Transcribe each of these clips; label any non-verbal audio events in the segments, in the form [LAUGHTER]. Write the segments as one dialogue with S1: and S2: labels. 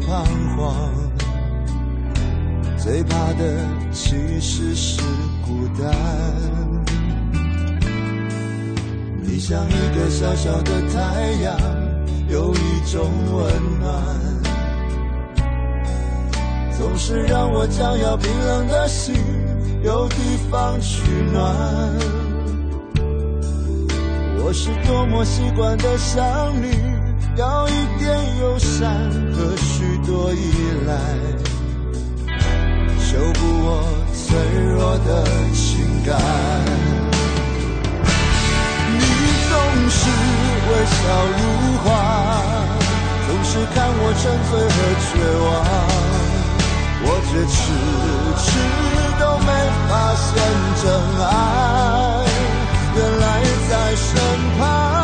S1: 彷徨。最怕的其实是孤单。你像一个小小的太阳，有一种温暖，总是让我将要冰冷的心有地方取暖。我是多么习惯的想你，要一点友善和许多依赖。修补我脆弱的情感。你总是微笑如花，总是看我沉醉和绝望，我却迟迟都没发现真爱，原来在身旁。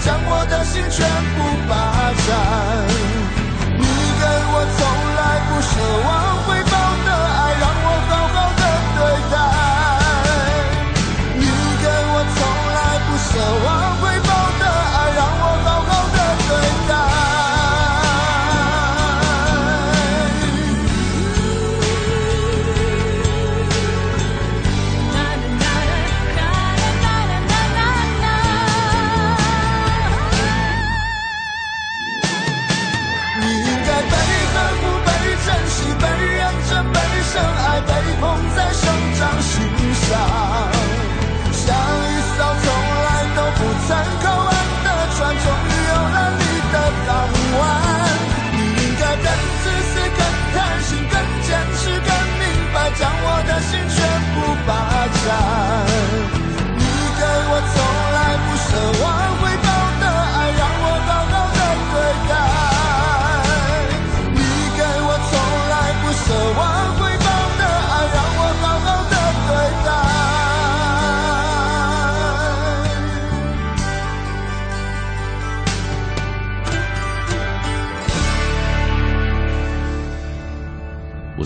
S1: 将我的心全部霸占。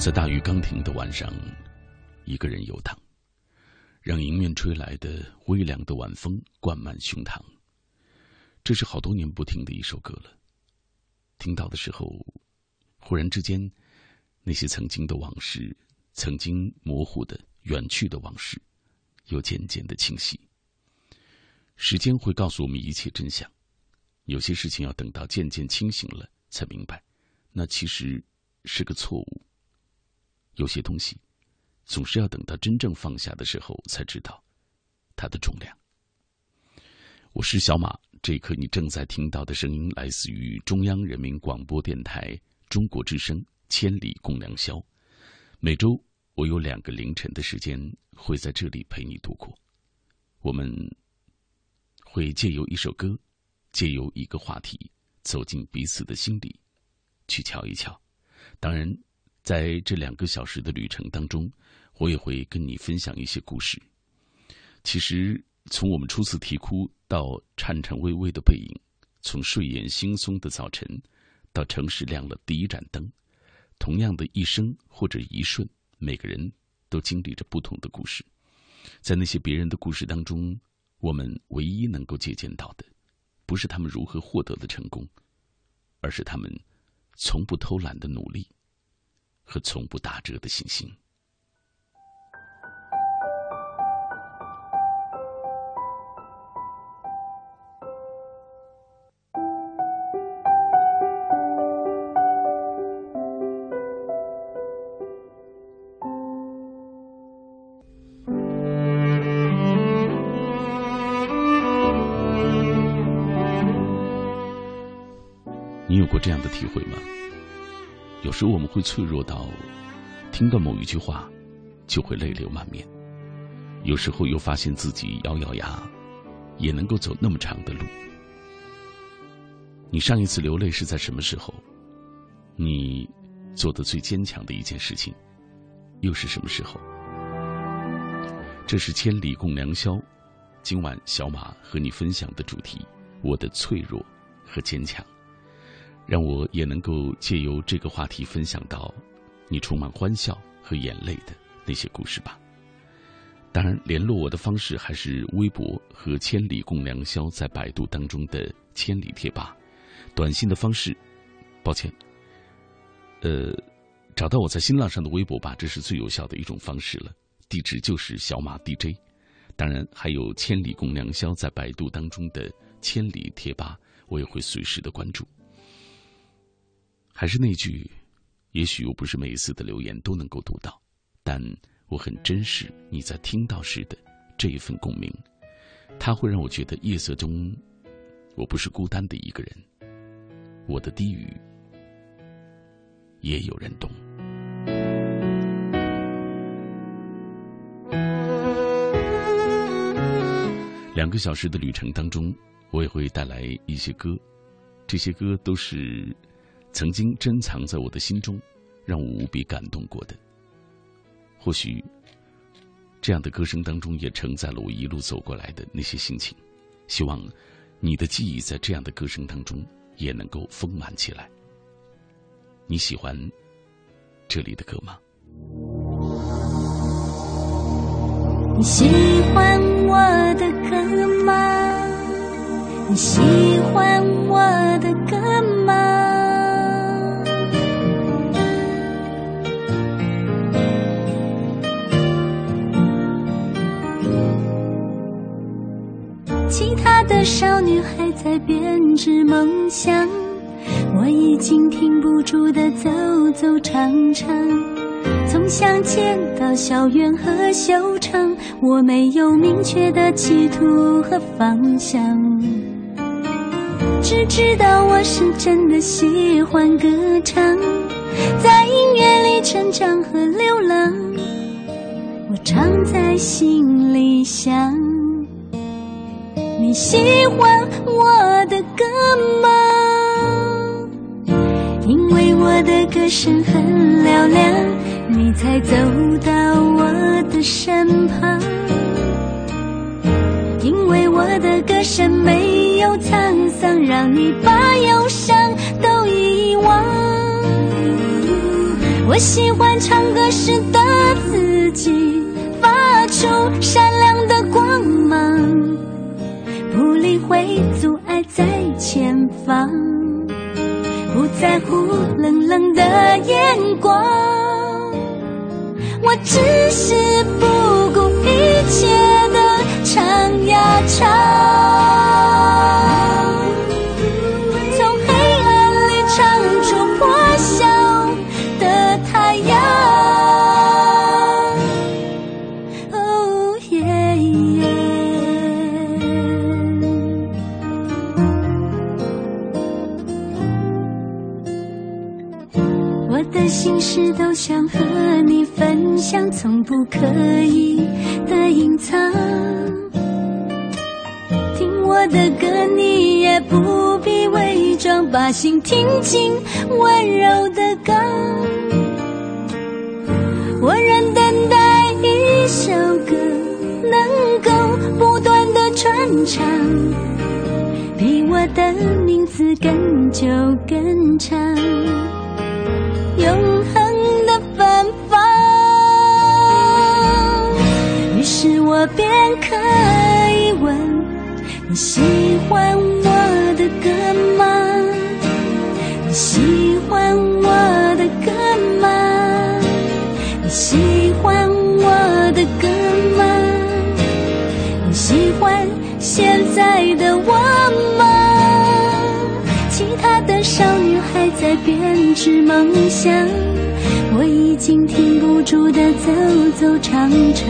S1: 在
S2: 大雨刚停的晚上，一个人游荡，让迎面吹来的微凉的晚风灌满胸膛。这是好多年不听的一首歌了。听到的时候，忽然之间，那些曾经的往事，曾经模糊的、远去的往事，又渐渐的清晰。时间会告诉我们一切真相，有些事情要等到渐渐清醒了才明白，那其实是个错误。有些东西，总是要等到真正放下的时候，才知道它的重量。我是小马，这一刻你正在听到的声音来自于中央人民广播电台中国之声《千里共良宵》。每周我有两个凌晨的时间会在这里陪你度过。我们会借由一首歌，借由一个话题，走进彼此的心里，去瞧一瞧。当然。在这两个小时的旅程当中，我也会跟你分享一些故事。其实，从我们初次啼哭到颤颤巍巍的背影，从睡眼惺忪的早晨到城市亮了第一盏灯，同样的一生或者一瞬，每个人都经历着不同的故事。在那些别人的故事当中，我们唯一能够借鉴到的，不是他们如何获得的成功，而是他们从不偷懒的努力。和从不打折的信心。你有过这样的体会吗？有时候我们会脆弱到，听到某一句话，就会泪流满面；有时候又发现自己咬咬牙，也能够走那么长的路。你上一次流泪是在什么时候？你做的最坚强的一件事情，又是什么时候？这是千里共良宵，今晚小马和你分享的主题：我的脆弱和坚强。让我也能够借由这个话题分享到你充满欢笑和眼泪的那些故事吧。当然，联络我的方式还是微博和“千里共良宵”在百度当中的“千里贴吧”。短信的方式，抱歉，呃，找到我在新浪上的微博吧，这是最有效的一种方式了。地址就是小马 DJ。当然，还有“千里共良宵”在百度当中的“千里贴吧”，我也会随时的关注。还是那句，也许我不是每一次的留言都能够读到，但我很珍视你在听到时的这一份共鸣，它会让我觉得夜色中我不是孤单的一个人，我的低语也有人懂。两个小时的旅程当中，我也会带来一些歌，这些歌都是。曾经珍藏在我的心中，让我无比感动过的。或许，这样的歌声当中也承载了我一路走过来的那些心情。希望你的记忆在这样的歌声当中也能够丰满起来。你喜欢这里的歌吗？
S3: 你喜欢我的歌吗？你喜欢我的歌吗？其他的少女还在编织梦想，我已经停不住的走走唱唱。从乡间到校园和秀场，我没有明确的企图和方向，只知道我是真的喜欢歌唱，在音乐里成长和流浪，我常在心里想。你喜欢我的歌吗？因为我的歌声很嘹亮，你才走到我的身旁。因为我的歌声没有沧桑，让你把忧伤都遗忘。我喜欢唱歌时的自己，发出闪亮的光芒，不理会阻碍在前方，不在乎冷冷的眼光。我只是不顾一切的唱呀唱。想和你分享，从不刻意的隐藏。听我的歌，你也不必伪装，把心听进温柔的歌。我仍等待一首歌，能够不断的传唱，比我的名字更久更长。我便可以问：你喜欢我的歌吗？你喜欢我的歌吗？你喜欢我的歌吗？你喜欢现在的我吗？其他的少女还在编织梦想，我已经停不住的走走唱唱，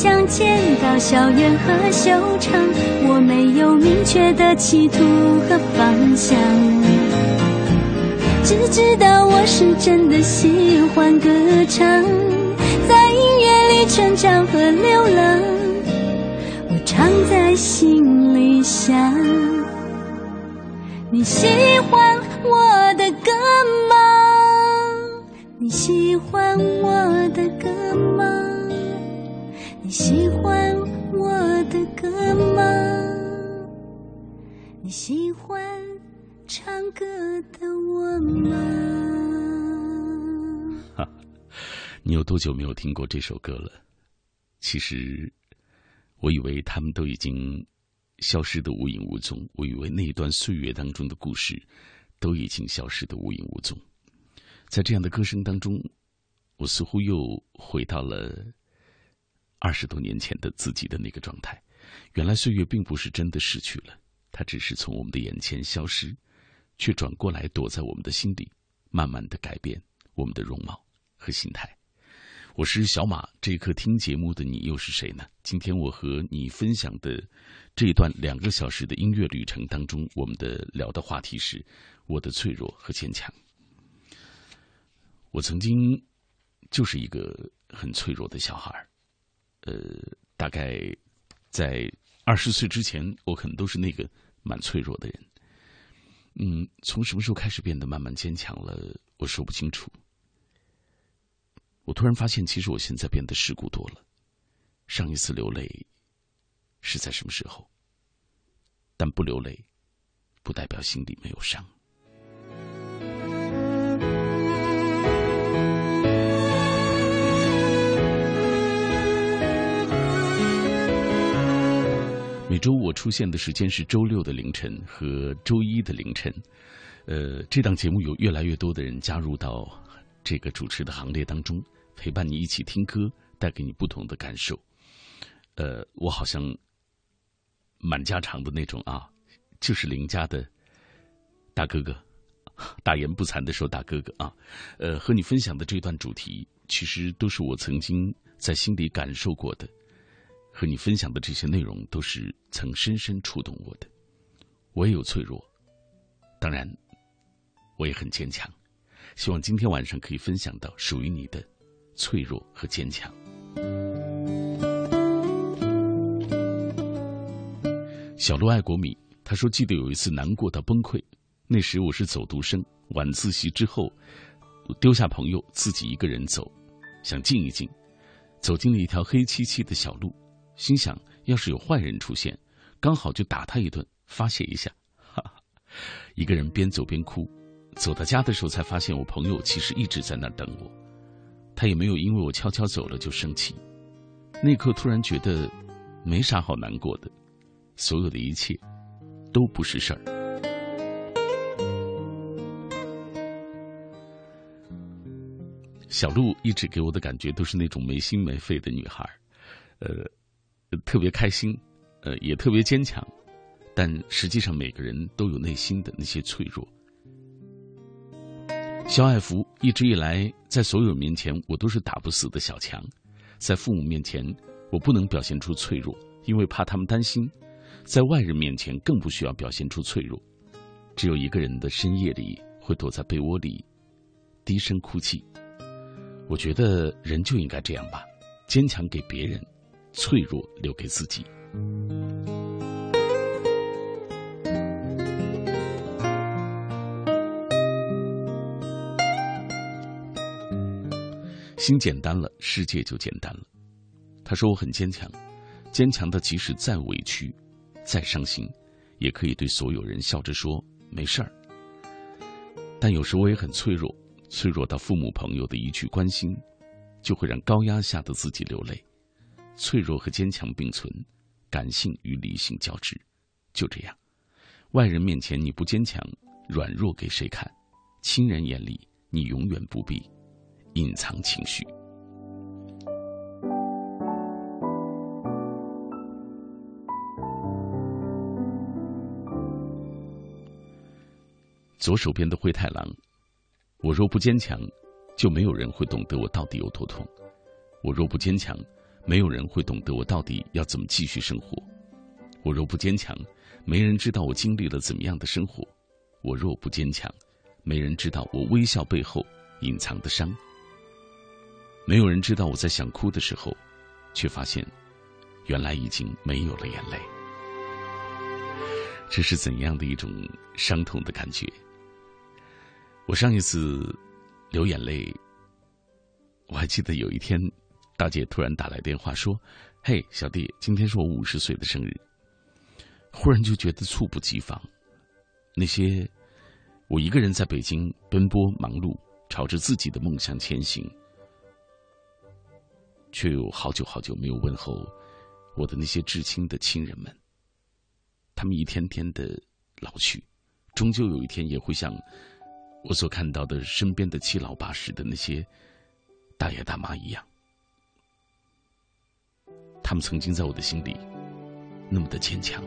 S3: 想见到校园和秀场，我没有明确的企图和方向，只知道我是真的喜欢歌唱，在音乐里成长和流浪，我常在心里想。你喜欢我的歌吗？你喜欢我的歌？你喜欢我的歌吗？你喜欢唱歌的我吗？
S2: 哈，[LAUGHS] 你有多久没有听过这首歌了？其实，我以为他们都已经。消失的无影无踪，我以为那一段岁月当中的故事都已经消失的无影无踪。在这样的歌声当中，我似乎又回到了二十多年前的自己的那个状态。原来岁月并不是真的逝去了，它只是从我们的眼前消失，却转过来躲在我们的心里，慢慢的改变我们的容貌和心态。我是小马，这一刻听节目的你又是谁呢？今天我和你分享的这一段两个小时的音乐旅程当中，我们的聊的话题是我的脆弱和坚强。我曾经就是一个很脆弱的小孩儿，呃，大概在二十岁之前，我可能都是那个蛮脆弱的人。嗯，从什么时候开始变得慢慢坚强了？我说不清楚。我突然发现，其实我现在变得世故多了。上一次流泪是在什么时候？但不流泪，不代表心里没有伤。每周我出现的时间是周六的凌晨和周一的凌晨。呃，这档节目有越来越多的人加入到这个主持的行列当中。陪伴你一起听歌，带给你不同的感受。呃，我好像满家常的那种啊，就是邻家的大哥哥，大言不惭的说大哥哥啊。呃，和你分享的这段主题，其实都是我曾经在心里感受过的。和你分享的这些内容，都是曾深深触动我的。我也有脆弱，当然，我也很坚强。希望今天晚上可以分享到属于你的。脆弱和坚强。小鹿爱国米他说：“记得有一次难过到崩溃，那时我是走读生，晚自习之后，丢下朋友，自己一个人走，想静一静，走进了一条黑漆漆的小路，心想要是有坏人出现，刚好就打他一顿，发泄一下。哈哈，一个人边走边哭，走到家的时候，才发现我朋友其实一直在那儿等我，他也没有因为我悄悄走了就生气。那刻突然觉得，没啥好难过的，所有的一切都不是事儿。小鹿一直给我的感觉都是那种没心没肺的女孩呃，特别开心，呃，也特别坚强，但实际上每个人都有内心的那些脆弱。肖爱福一直以来在所有人面前，我都是打不死的小强，在父母面前，我不能表现出脆弱，因为怕他们担心；在外人面前，更不需要表现出脆弱。只有一个人的深夜里会躲在被窝里低声哭泣。我觉得人就应该这样吧，坚强给别人。脆弱留给自己。心简单了，世界就简单了。他说我很坚强，坚强的即使再委屈、再伤心，也可以对所有人笑着说没事儿。但有时我也很脆弱，脆弱到父母朋友的一句关心，就会让高压下的自己流泪。脆弱和坚强并存，感性与理性交织，就这样。外人面前你不坚强，软弱给谁看？亲人眼里，你永远不必隐藏情绪。左手边的灰太狼，我若不坚强，就没有人会懂得我到底有多痛。我若不坚强。没有人会懂得我到底要怎么继续生活。我若不坚强，没人知道我经历了怎么样的生活。我若不坚强，没人知道我微笑背后隐藏的伤。没有人知道我在想哭的时候，却发现原来已经没有了眼泪。这是怎样的一种伤痛的感觉？我上一次流眼泪，我还记得有一天。大姐突然打来电话说：“嘿，小弟，今天是我五十岁的生日。”忽然就觉得猝不及防。那些我一个人在北京奔波忙碌，朝着自己的梦想前行，却有好久好久没有问候我的那些至亲的亲人们。他们一天天的老去，终究有一天也会像我所看到的身边的七老八十的那些大爷大妈一样。他们曾经在我的心里那么的坚强。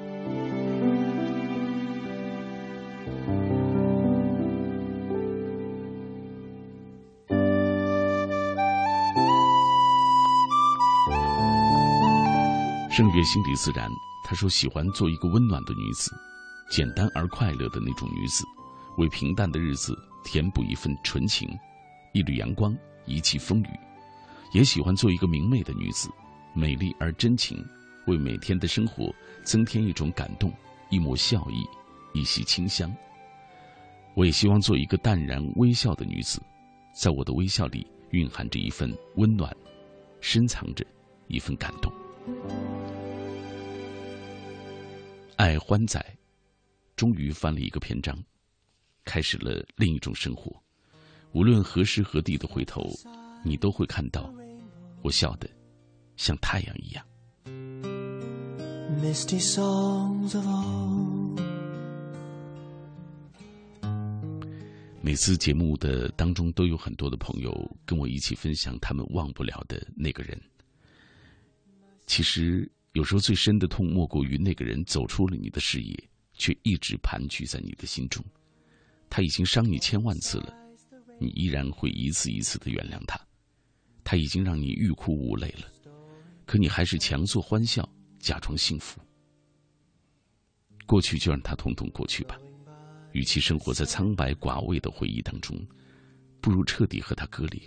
S2: 圣月心底自然，她说喜欢做一个温暖的女子，简单而快乐的那种女子，为平淡的日子填补一份纯情，一缕阳光，一季风雨。也喜欢做一个明媚的女子。美丽而真情，为每天的生活增添一种感动，一抹笑意，一袭清香。我也希望做一个淡然微笑的女子，在我的微笑里蕴含着一份温暖，深藏着一份感动。爱欢仔，终于翻了一个篇章，开始了另一种生活。无论何时何地的回头，你都会看到我笑的。像太阳一样。每次节目的当中，都有很多的朋友跟我一起分享他们忘不了的那个人。其实，有时候最深的痛，莫过于那个人走出了你的视野，却一直盘踞在你的心中。他已经伤你千万次了，你依然会一次一次的原谅他。他已经让你欲哭无泪了。可你还是强作欢笑，假装幸福。过去就让它统统过去吧。与其生活在苍白寡味的回忆当中，不如彻底和它割裂。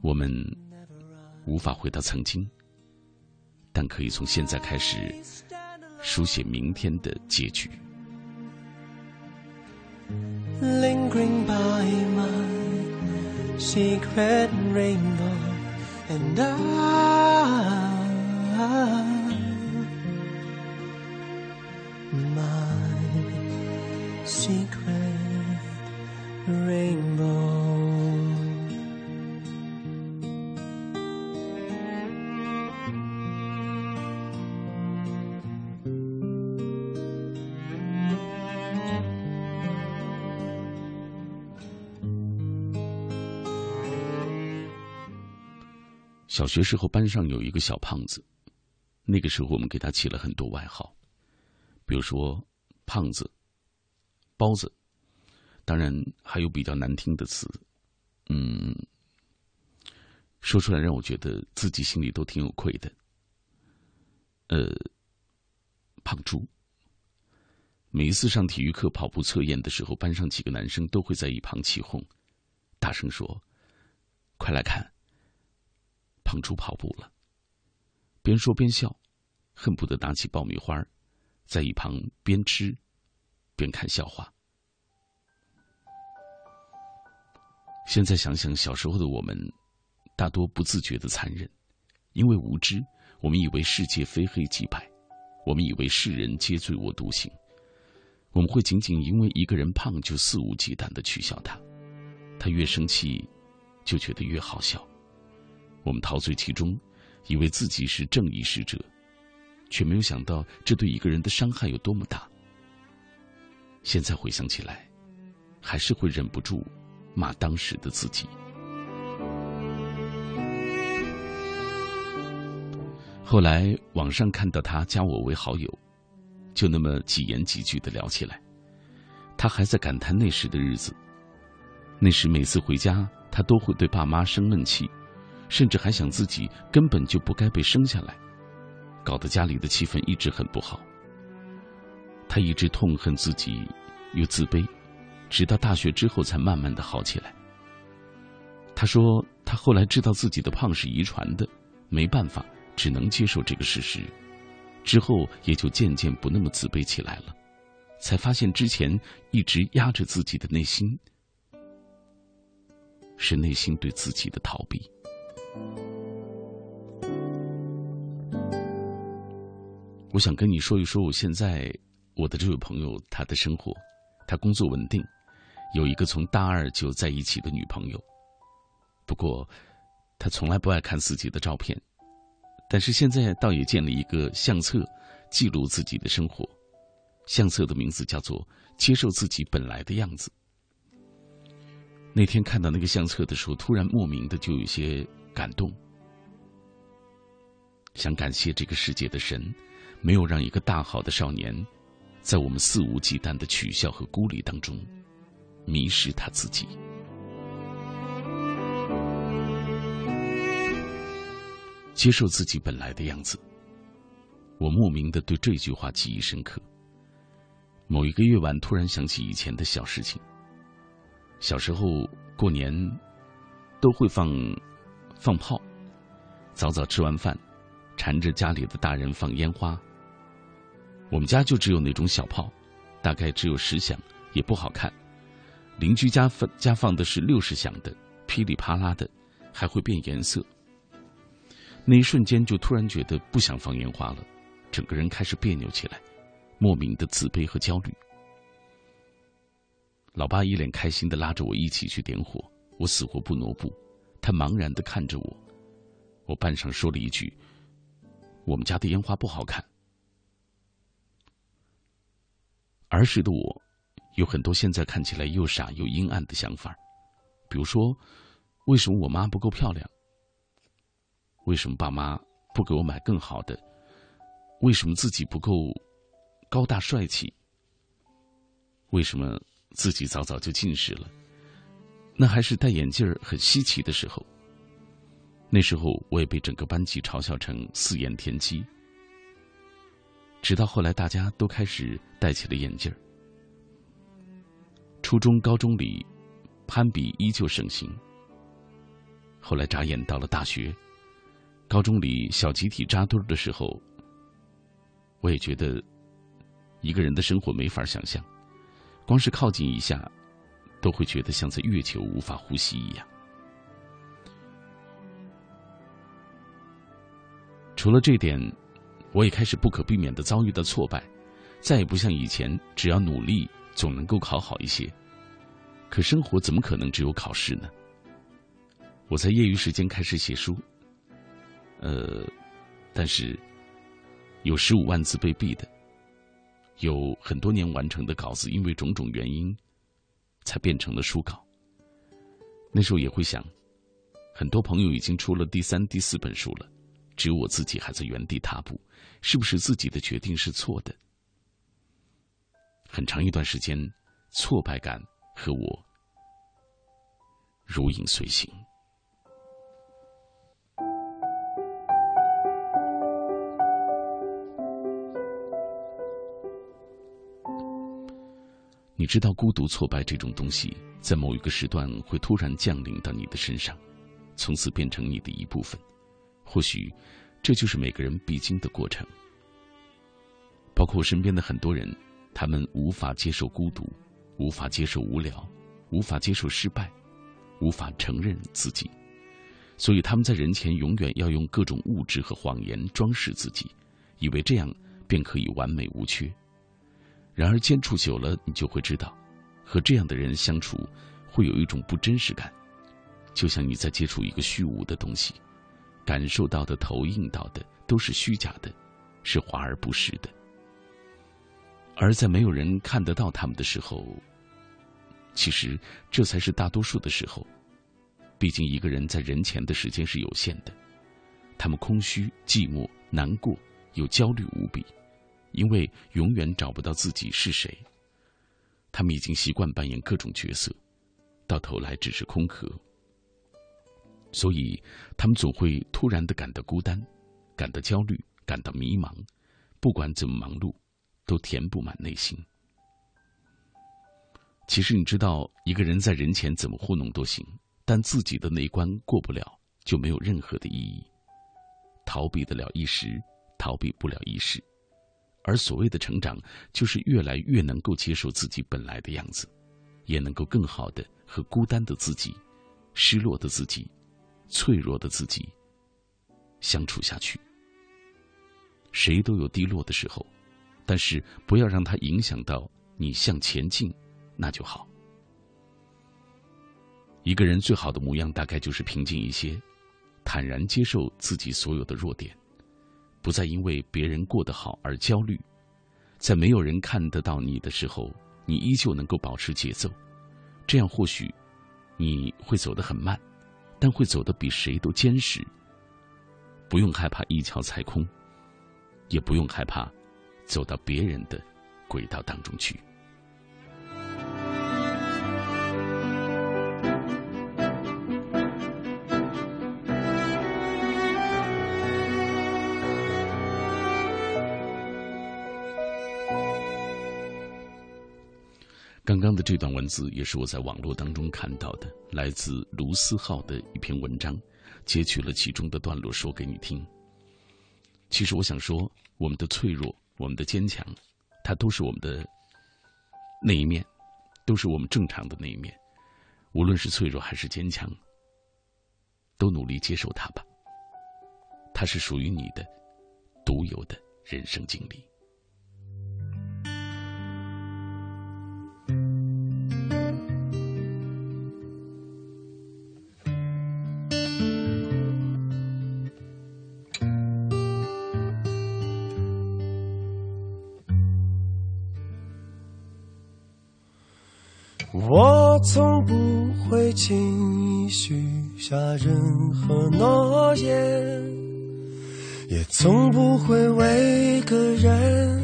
S2: 我们无法回到曾经，但可以从现在开始书写明天的结局。
S1: and I, my secret rainbow.
S2: 小学时候班上有一个小胖子，那个时候我们给他起了很多外号，比如说胖子、包子，当然还有比较难听的词，嗯，说出来让我觉得自己心里都挺有愧的。呃，胖猪。每一次上体育课跑步测验的时候，班上几个男生都会在一旁起哄，大声说：“快来看！”胖出跑步了，边说边笑，恨不得拿起爆米花，在一旁边吃边看笑话。现在想想，小时候的我们，大多不自觉的残忍，因为无知，我们以为世界非黑即白，我们以为世人皆醉我独醒，我们会仅仅因为一个人胖就肆无忌惮的取笑他，他越生气，就觉得越好笑。我们陶醉其中，以为自己是正义使者，却没有想到这对一个人的伤害有多么大。现在回想起来，还是会忍不住骂当时的自己。后来网上看到他加我为好友，就那么几言几句的聊起来。他还在感叹那时的日子，那时每次回家，他都会对爸妈生闷气。甚至还想自己根本就不该被生下来，搞得家里的气氛一直很不好。他一直痛恨自己，又自卑，直到大学之后才慢慢的好起来。他说，他后来知道自己的胖是遗传的，没办法，只能接受这个事实。之后也就渐渐不那么自卑起来了，才发现之前一直压着自己的内心，是内心对自己的逃避。我想跟你说一说，我现在我的这位朋友他的生活，他工作稳定，有一个从大二就在一起的女朋友。不过，他从来不爱看自己的照片，但是现在倒也建了一个相册，记录自己的生活。相册的名字叫做“接受自己本来的样子”。那天看到那个相册的时候，突然莫名的就有些。感动，想感谢这个世界的神，没有让一个大好的少年，在我们肆无忌惮的取笑和孤立当中，迷失他自己。接受自己本来的样子，我莫名的对这句话记忆深刻。某一个夜晚，突然想起以前的小事情。小时候过年，都会放。放炮，早早吃完饭，缠着家里的大人放烟花。我们家就只有那种小炮，大概只有十响，也不好看。邻居家放家放的是六十响的，噼里啪啦的，还会变颜色。那一瞬间就突然觉得不想放烟花了，整个人开始别扭起来，莫名的自卑和焦虑。老爸一脸开心的拉着我一起去点火，我死活不挪步。他茫然的看着我，我半晌说了一句：“我们家的烟花不好看。”儿时的我，有很多现在看起来又傻又阴暗的想法，比如说，为什么我妈不够漂亮？为什么爸妈不给我买更好的？为什么自己不够高大帅气？为什么自己早早就近视了？那还是戴眼镜很稀奇的时候。那时候我也被整个班级嘲笑成四眼田鸡。直到后来大家都开始戴起了眼镜。初中、高中里，攀比依旧盛行。后来眨眼到了大学，高中里小集体扎堆的时候，我也觉得一个人的生活没法想象，光是靠近一下。都会觉得像在月球无法呼吸一样。除了这点，我也开始不可避免的遭遇到挫败，再也不像以前只要努力总能够考好一些。可生活怎么可能只有考试呢？我在业余时间开始写书，呃，但是有十五万字被毙的，有很多年完成的稿子，因为种种原因。才变成了书稿。那时候也会想，很多朋友已经出了第三、第四本书了，只有我自己还在原地踏步。是不是自己的决定是错的？很长一段时间，挫败感和我如影随形。知道，孤独、挫败这种东西，在某一个时段会突然降临到你的身上，从此变成你的一部分。或许。这就是每个人必经的过程，包括我身边的很多人，他们无法接受孤独，无法接受无聊，无法接受失败，无法承认自己，所以他们在人前永远要用各种物质和谎言装饰自己，以为这样便可以完美无缺。然而接触久了，你就会知道，和这样的人相处会有一种不真实感，就像你在接触一个虚无的东西。感受到的、投影到的都是虚假的，是华而不实的。而在没有人看得到他们的时候，其实这才是大多数的时候。毕竟一个人在人前的时间是有限的，他们空虚、寂寞、难过，又焦虑无比，因为永远找不到自己是谁。他们已经习惯扮演各种角色，到头来只是空壳。所以，他们总会突然的感到孤单，感到焦虑，感到迷茫。不管怎么忙碌，都填不满内心。其实，你知道，一个人在人前怎么糊弄都行，但自己的那一关过不了，就没有任何的意义。逃避得了一时，逃避不了一世。而所谓的成长，就是越来越能够接受自己本来的样子，也能够更好的和孤单的自己、失落的自己。脆弱的自己相处下去，谁都有低落的时候，但是不要让它影响到你向前进，那就好。一个人最好的模样，大概就是平静一些，坦然接受自己所有的弱点，不再因为别人过得好而焦虑，在没有人看得到你的时候，你依旧能够保持节奏，这样或许你会走得很慢。但会走得比谁都坚实，不用害怕一脚踩空，也不用害怕走到别人的轨道当中去。刚刚的这段文字也是我在网络当中看到的，来自卢思浩的一篇文章，截取了其中的段落说给你听。其实我想说，我们的脆弱，我们的坚强，它都是我们的那一面，都是我们正常的那一面。无论是脆弱还是坚强，都努力接受它吧。它是属于你的独有的人生经历。
S4: 从不会轻易许下任何诺言，也从不会为一个人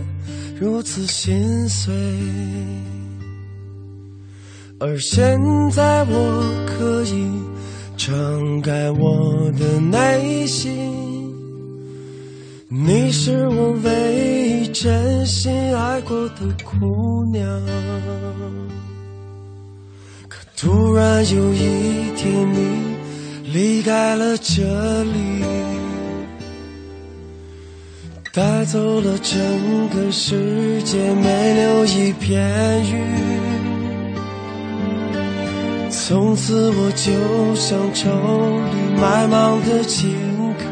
S4: 如此心碎。而现在我可以敞开我的内心，你是我唯一真心爱过的姑娘。突然有一天，你离开了这里，带走了整个世界，没留一片云。从此，我就像愁里埋芒的荆轲，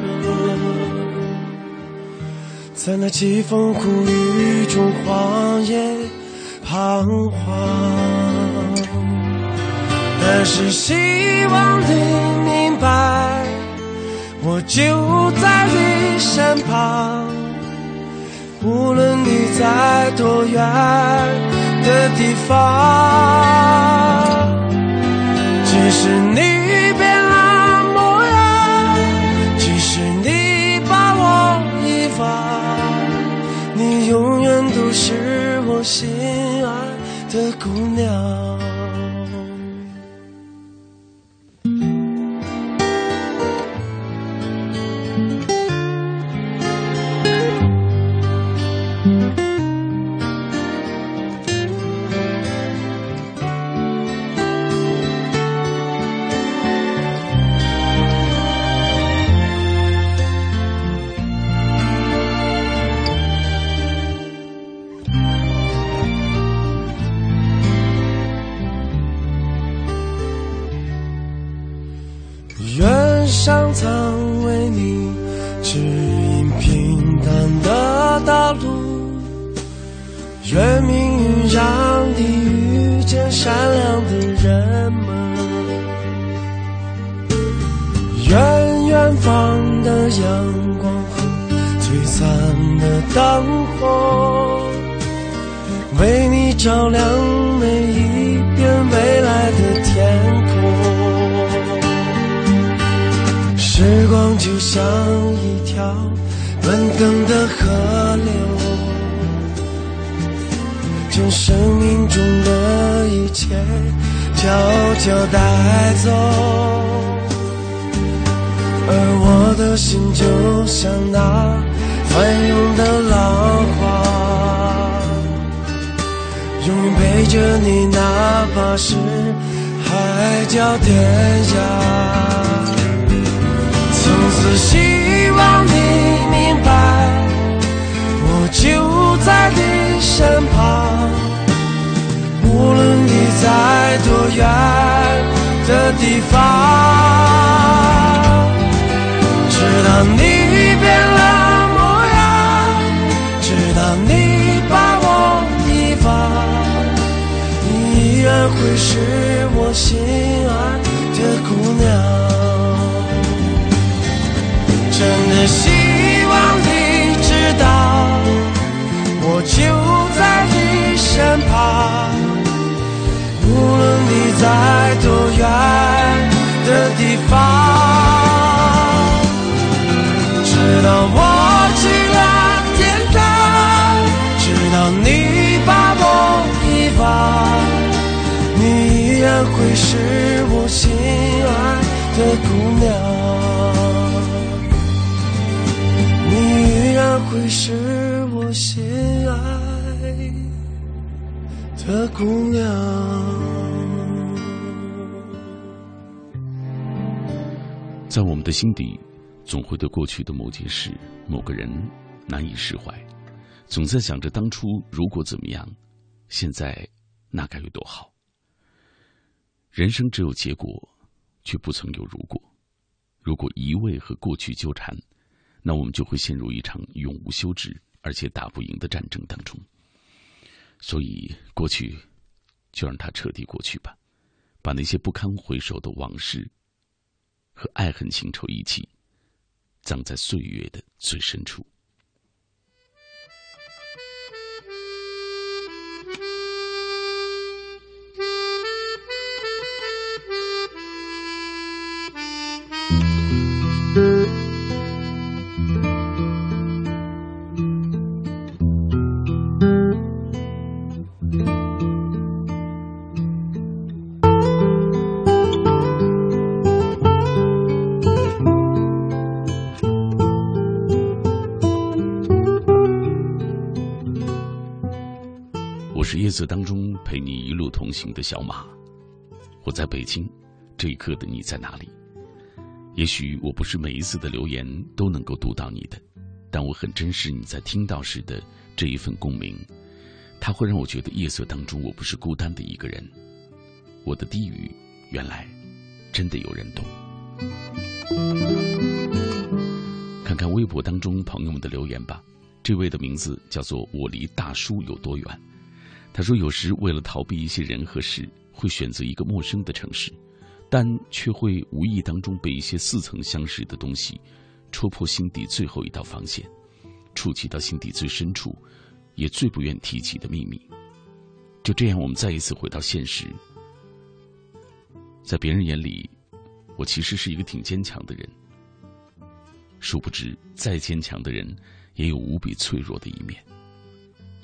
S4: 在那凄风苦雨中荒野彷徨。但是希望你明白我就在你身旁无论你在多远的地方即使你变了模样即使你把我遗忘你永远都是我心爱的姑娘。灯火，为你照亮每一片未来的天空。时光就像一条奔腾的河流，将生命中的一切悄悄带走。而我的心就像那翻涌的浪花永远陪着你哪怕是海角天涯。从此希望你明白我就
S2: 在
S4: 你身旁无论你在多远的地方。直到你在多远的地方，直到
S2: 我去
S4: 了天堂，直到你把我遗忘，你依然会是我心爱
S2: 的姑娘，你依然会是我心爱的姑娘。的心底，总会对过去的某件事、某个人难以释怀，总在想着当初如果怎么样，现在那该有多好。人生只有结果，却不曾有如果。如果一味和过去纠缠，那我们就会陷入一场永无休止而且打不赢的战争当中。所以，过去就让它彻底过去吧，把那些不堪回首的往事。和爱恨情仇一起，葬在岁月的最深处。的小马，我在北京，这一刻的你在哪里？也许我不是每一次的留言都能够读到你的，但我很珍视你在听到时的这一份共鸣，它会让我觉得夜色当中我不是孤单的一个人。我的低语，原来真的有人懂。看看微博当中朋友们的留言吧，这位的名字叫做“我离大叔有多远”。他说：“有时为了逃避一些人和事，会选择一个陌生的城市，但却会无意当中被一些似曾相识的东西戳破心底最后一道防线，触及到心底最深处，也最不愿提起的秘密。就这样，我们再一次回到现实。在别人眼里，我其实是一个挺坚强的人。殊不知，再坚强的人，也有无比脆弱的一面。”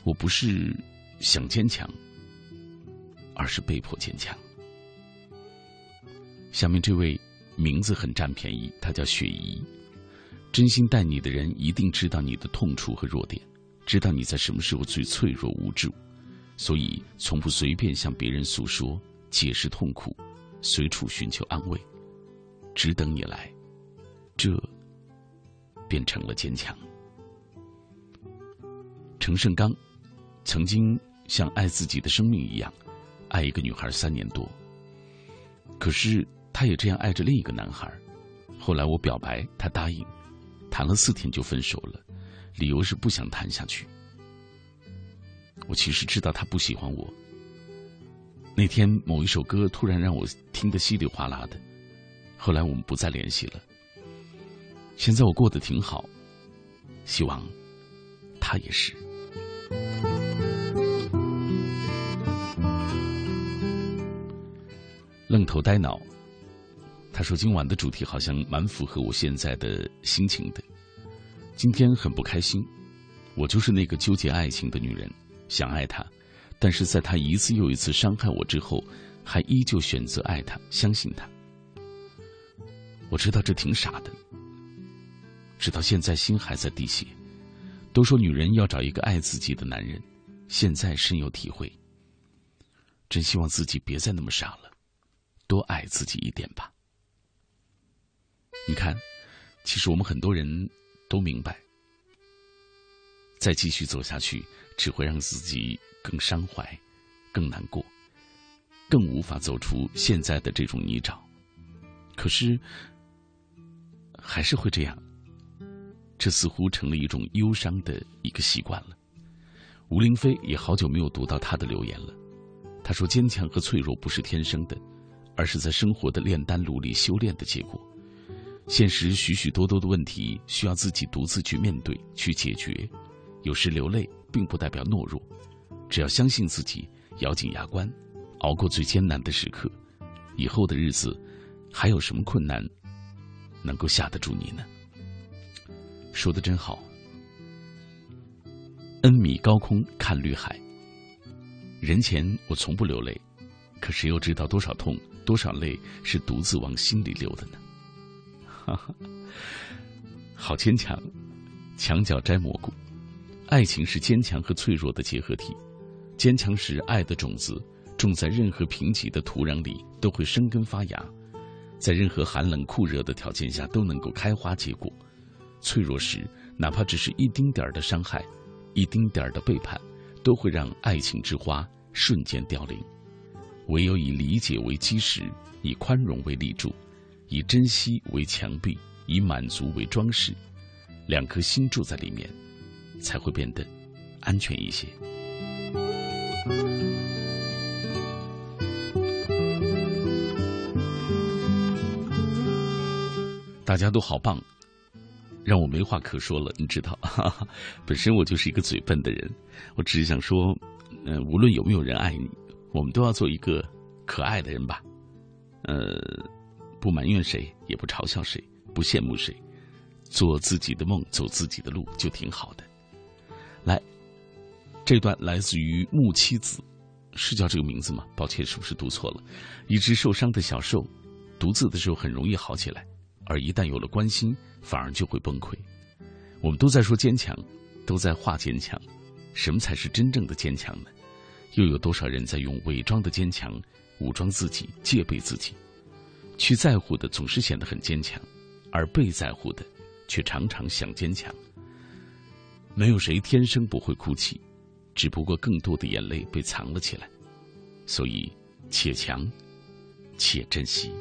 S2: 我不是想坚强，而是被迫坚强。下面这位名字很占便宜，他叫雪姨。真心待你的人一定知道你的痛处和弱点，知道你在什么时候最脆弱无助，所以从不随便向别人诉说、解释痛苦，随处寻求安慰，只等你来，这变成了坚强。陈胜刚曾经像爱自己的生命一样爱一个女孩三年多，可是他也这样爱着另一个男孩。后来我表白，他答应。谈了四天就分手了，理由是不想谈下去。我其实知道他不喜欢我。那天某一首歌突然让我听得稀里哗啦的，后来我们不再联系了。现在我过得挺好，希望他也是。愣头呆脑。他说：“今晚的主题好像蛮符合我现在的心情的。今天很不开心，我就是那个纠结爱情的女人，想爱他，但是在他一次又一次伤害我之后，还依旧选择爱他，相信他。我知道这挺傻的，直到现在心还在滴血。都说女人要找一个爱自己的男人，现在深有体会。真希望自己别再那么傻了，多爱自己一点吧。”你看，其实我们很多人都明白，再继续走下去只会让自己更伤怀、更难过、更无法走出现在的这种泥沼。可是，还是会这样，这似乎成了一种忧伤的一个习惯了。吴林飞也好久没有读到他的留言了。他说：“坚强和脆弱不是天生的，而是在生活的炼丹炉里修炼的结果。”现实许许多多的问题需要自己独自去面对、去解决。有时流泪并不代表懦弱，只要相信自己，咬紧牙关，熬过最艰难的时刻，以后的日子，还有什么困难能够吓得住你呢？说的真好。恩米高空看绿海。人前我从不流泪，可谁又知道多少痛、多少泪是独自往心里流的呢？哈哈，好坚强，墙角摘蘑菇。爱情是坚强和脆弱的结合体。坚强时，爱的种子种在任何贫瘠的土壤里都会生根发芽，在任何寒冷酷热的条件下都能够开花结果。脆弱时，哪怕只是一丁点儿的伤害，一丁点儿的背叛，都会让爱情之花瞬间凋零。唯有以理解为基石，以宽容为立柱。以珍惜为墙壁，以满足为装饰，两颗心住在里面，才会变得安全一些。大家都好棒，让我没话可说了。你知道，[LAUGHS] 本身我就是一个嘴笨的人，我只是想说，嗯，无论有没有人爱你，我们都要做一个可爱的人吧，呃。不埋怨谁，也不嘲笑谁，不羡慕谁，做自己的梦，走自己的路，就挺好的。来，这段来自于木妻子，是叫这个名字吗？抱歉，是不是读错了？一只受伤的小兽，独自的时候很容易好起来，而一旦有了关心，反而就会崩溃。我们都在说坚强，都在画坚强，什么才是真正的坚强呢？又有多少人在用伪装的坚强武装自己，戒备自己？去在乎的总是显得很坚强，而被在乎的，却常常想坚强。没有谁天生不会哭泣，只不过更多的眼泪被藏了起来。所以，且强，且珍惜。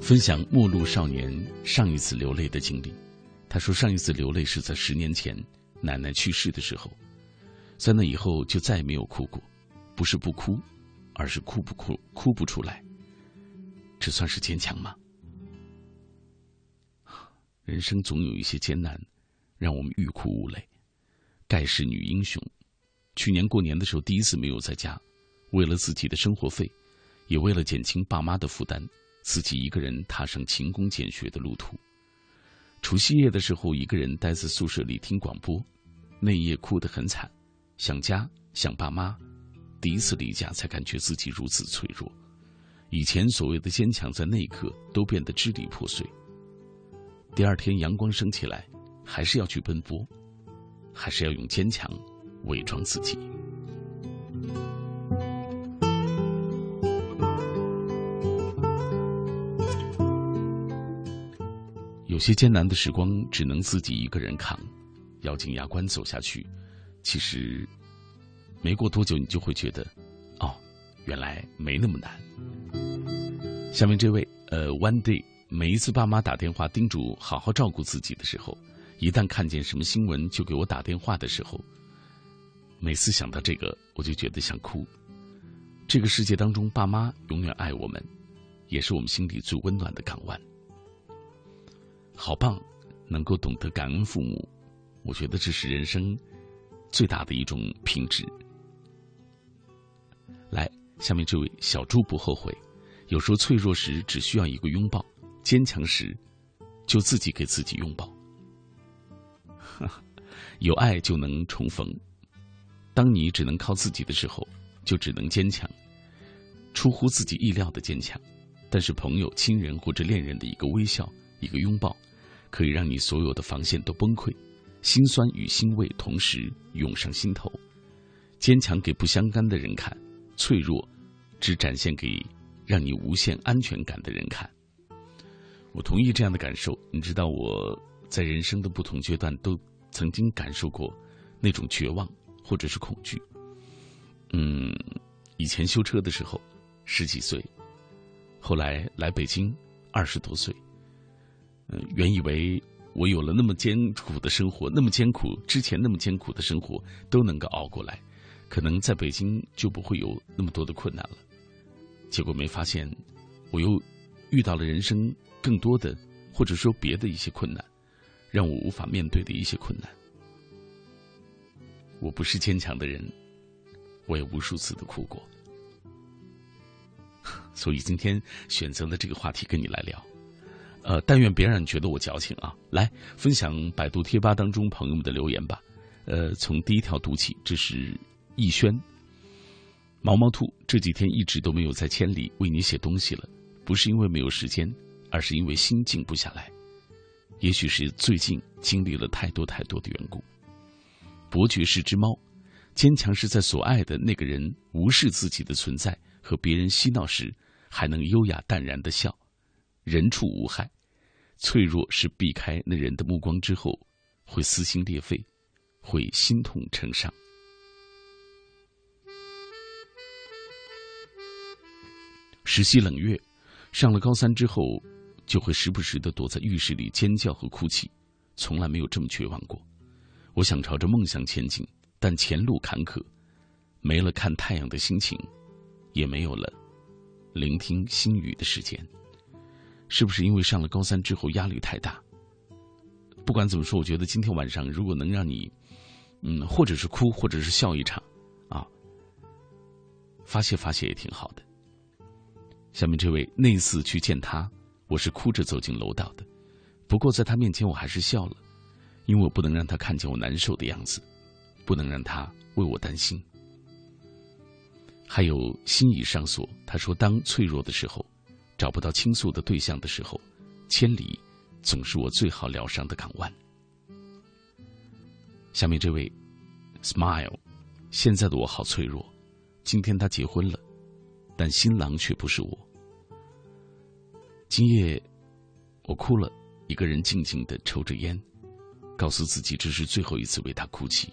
S2: 分享陌路少年上一次流泪的经历。他说，上一次流泪是在十年前奶奶去世的时候，在那以后就再也没有哭过。不是不哭，而是哭不哭哭不出来。这算是坚强吗？人生总有一些艰难，让我们欲哭无泪。盖世女英雄，去年过年的时候第一次没有在家，为了自己的生活费，也为了减轻爸妈的负担，自己一个人踏上勤工俭学的路途。除夕夜的时候，一个人待在宿舍里听广播，那夜哭得很惨，想家，想爸妈。第一次离家，才感觉自己如此脆弱。以前所谓的坚强，在那一刻都变得支离破碎。第二天阳光升起来，还是要去奔波，还是要用坚强伪装自己。有些艰难的时光，只能自己一个人扛，咬紧牙关走下去。其实，没过多久，你就会觉得，哦，原来没那么难。下面这位，呃，One Day，每一次爸妈打电话叮嘱好好照顾自己的时候，一旦看见什么新闻就给我打电话的时候，每次想到这个，我就觉得想哭。这个世界当中，爸妈永远爱我们，也是我们心里最温暖的港湾。好棒，能够懂得感恩父母，我觉得这是人生最大的一种品质。来，下面这位小猪不后悔。有时候脆弱时只需要一个拥抱，坚强时就自己给自己拥抱。[LAUGHS] 有爱就能重逢。当你只能靠自己的时候，就只能坚强，出乎自己意料的坚强。但是朋友、亲人或者恋人的一个微笑、一个拥抱。可以让你所有的防线都崩溃，心酸与欣慰同时涌上心头。坚强给不相干的人看，脆弱只展现给让你无限安全感的人看。我同意这样的感受。你知道我在人生的不同阶段都曾经感受过那种绝望或者是恐惧。嗯，以前修车的时候十几岁，后来来北京二十多岁。嗯，原以为我有了那么艰苦的生活，那么艰苦之前那么艰苦的生活都能够熬过来，可能在北京就不会有那么多的困难了。结果没发现，我又遇到了人生更多的，或者说别的一些困难，让我无法面对的一些困难。我不是坚强的人，我也无数次的哭过，[LAUGHS] 所以今天选择了这个话题跟你来聊。呃，但愿别让你觉得我矫情啊！来分享百度贴吧当中朋友们的留言吧。呃，从第一条读起，这是逸轩。毛毛兔这几天一直都没有在千里为你写东西了，不是因为没有时间，而是因为心静不下来。也许是最近经历了太多太多的缘故。伯爵是只猫，坚强是在所爱的那个人无视自己的存在和别人嬉闹时，还能优雅淡然的笑，人畜无害。脆弱是避开那人的目光之后，会撕心裂肺，会心痛成伤。实习冷月，上了高三之后，就会时不时的躲在浴室里尖叫和哭泣，从来没有这么绝望过。我想朝着梦想前进，但前路坎坷，没了看太阳的心情，也没有了聆听心语的时间。是不是因为上了高三之后压力太大？不管怎么说，我觉得今天晚上如果能让你，嗯，或者是哭，或者是笑一场，啊，发泄发泄也挺好的。下面这位那次去见他，我是哭着走进楼道的，不过在他面前我还是笑了，因为我不能让他看见我难受的样子，不能让他为我担心。还有心已上锁，他说当脆弱的时候。找不到倾诉的对象的时候，千里总是我最好疗伤的港湾。下面这位，Smile，现在的我好脆弱。今天他结婚了，但新郎却不是我。今夜我哭了，一个人静静的抽着烟，告诉自己这是最后一次为他哭泣。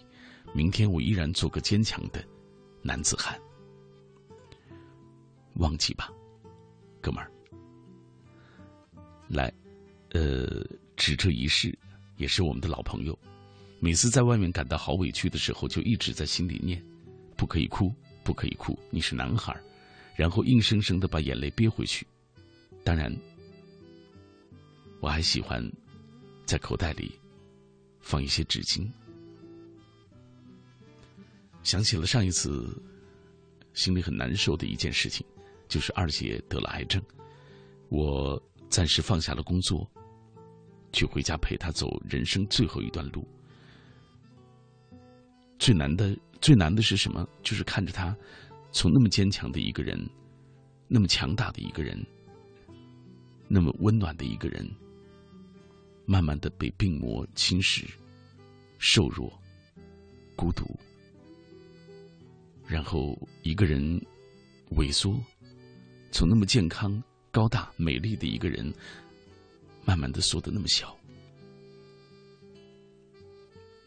S2: 明天我依然做个坚强的男子汉。忘记吧，哥们儿。来，呃，只这一世，也是我们的老朋友。每次在外面感到好委屈的时候，就一直在心里念：不可以哭，不可以哭，你是男孩。然后硬生生的把眼泪憋回去。当然，我还喜欢在口袋里放一些纸巾。想起了上一次心里很难受的一件事情，就是二姐得了癌症，我。暂时放下了工作，去回家陪他走人生最后一段路。最难的，最难的是什么？就是看着他从那么坚强的一个人，那么强大的一个人，那么温暖的一个人，慢慢的被病魔侵蚀，瘦弱、孤独，然后一个人萎缩，从那么健康、高大、美丽的一个人，慢慢的缩得那么小，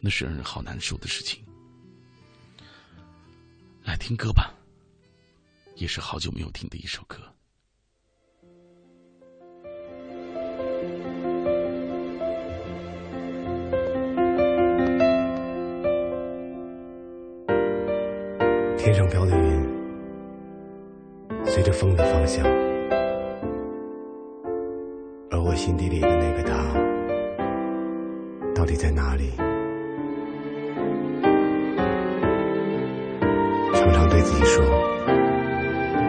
S2: 那是让人好难受的事情。来听歌吧，也是好久没有听的一首歌。
S5: 天上飘的云，随着风的方向，我心底里的那个他，到底在哪里？常常对自己说，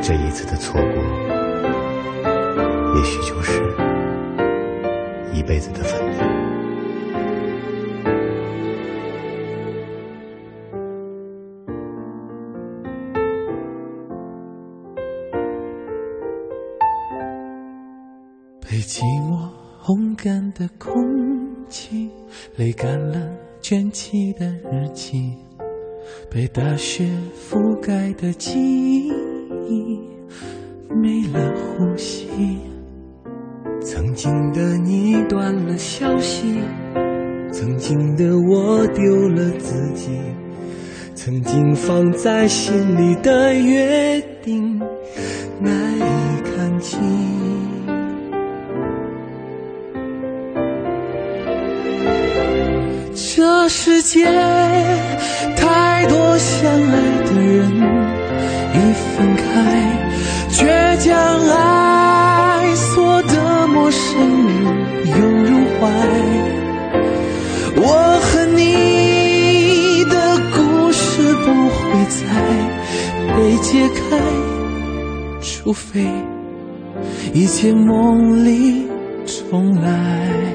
S5: 这一次的错过，也许就是一辈子的分离。
S6: 烘干的空气，泪干了卷起的日记，被大雪覆盖的记忆，没了呼吸。
S5: 曾经的你断了消息，曾经的我丢了自己，曾经放在心里的约定难以看清。
S6: 这世界太多相爱的人，一分开，倔强爱锁的陌生人涌入怀。我和你的故事不会再被解开，除非一切梦里重来。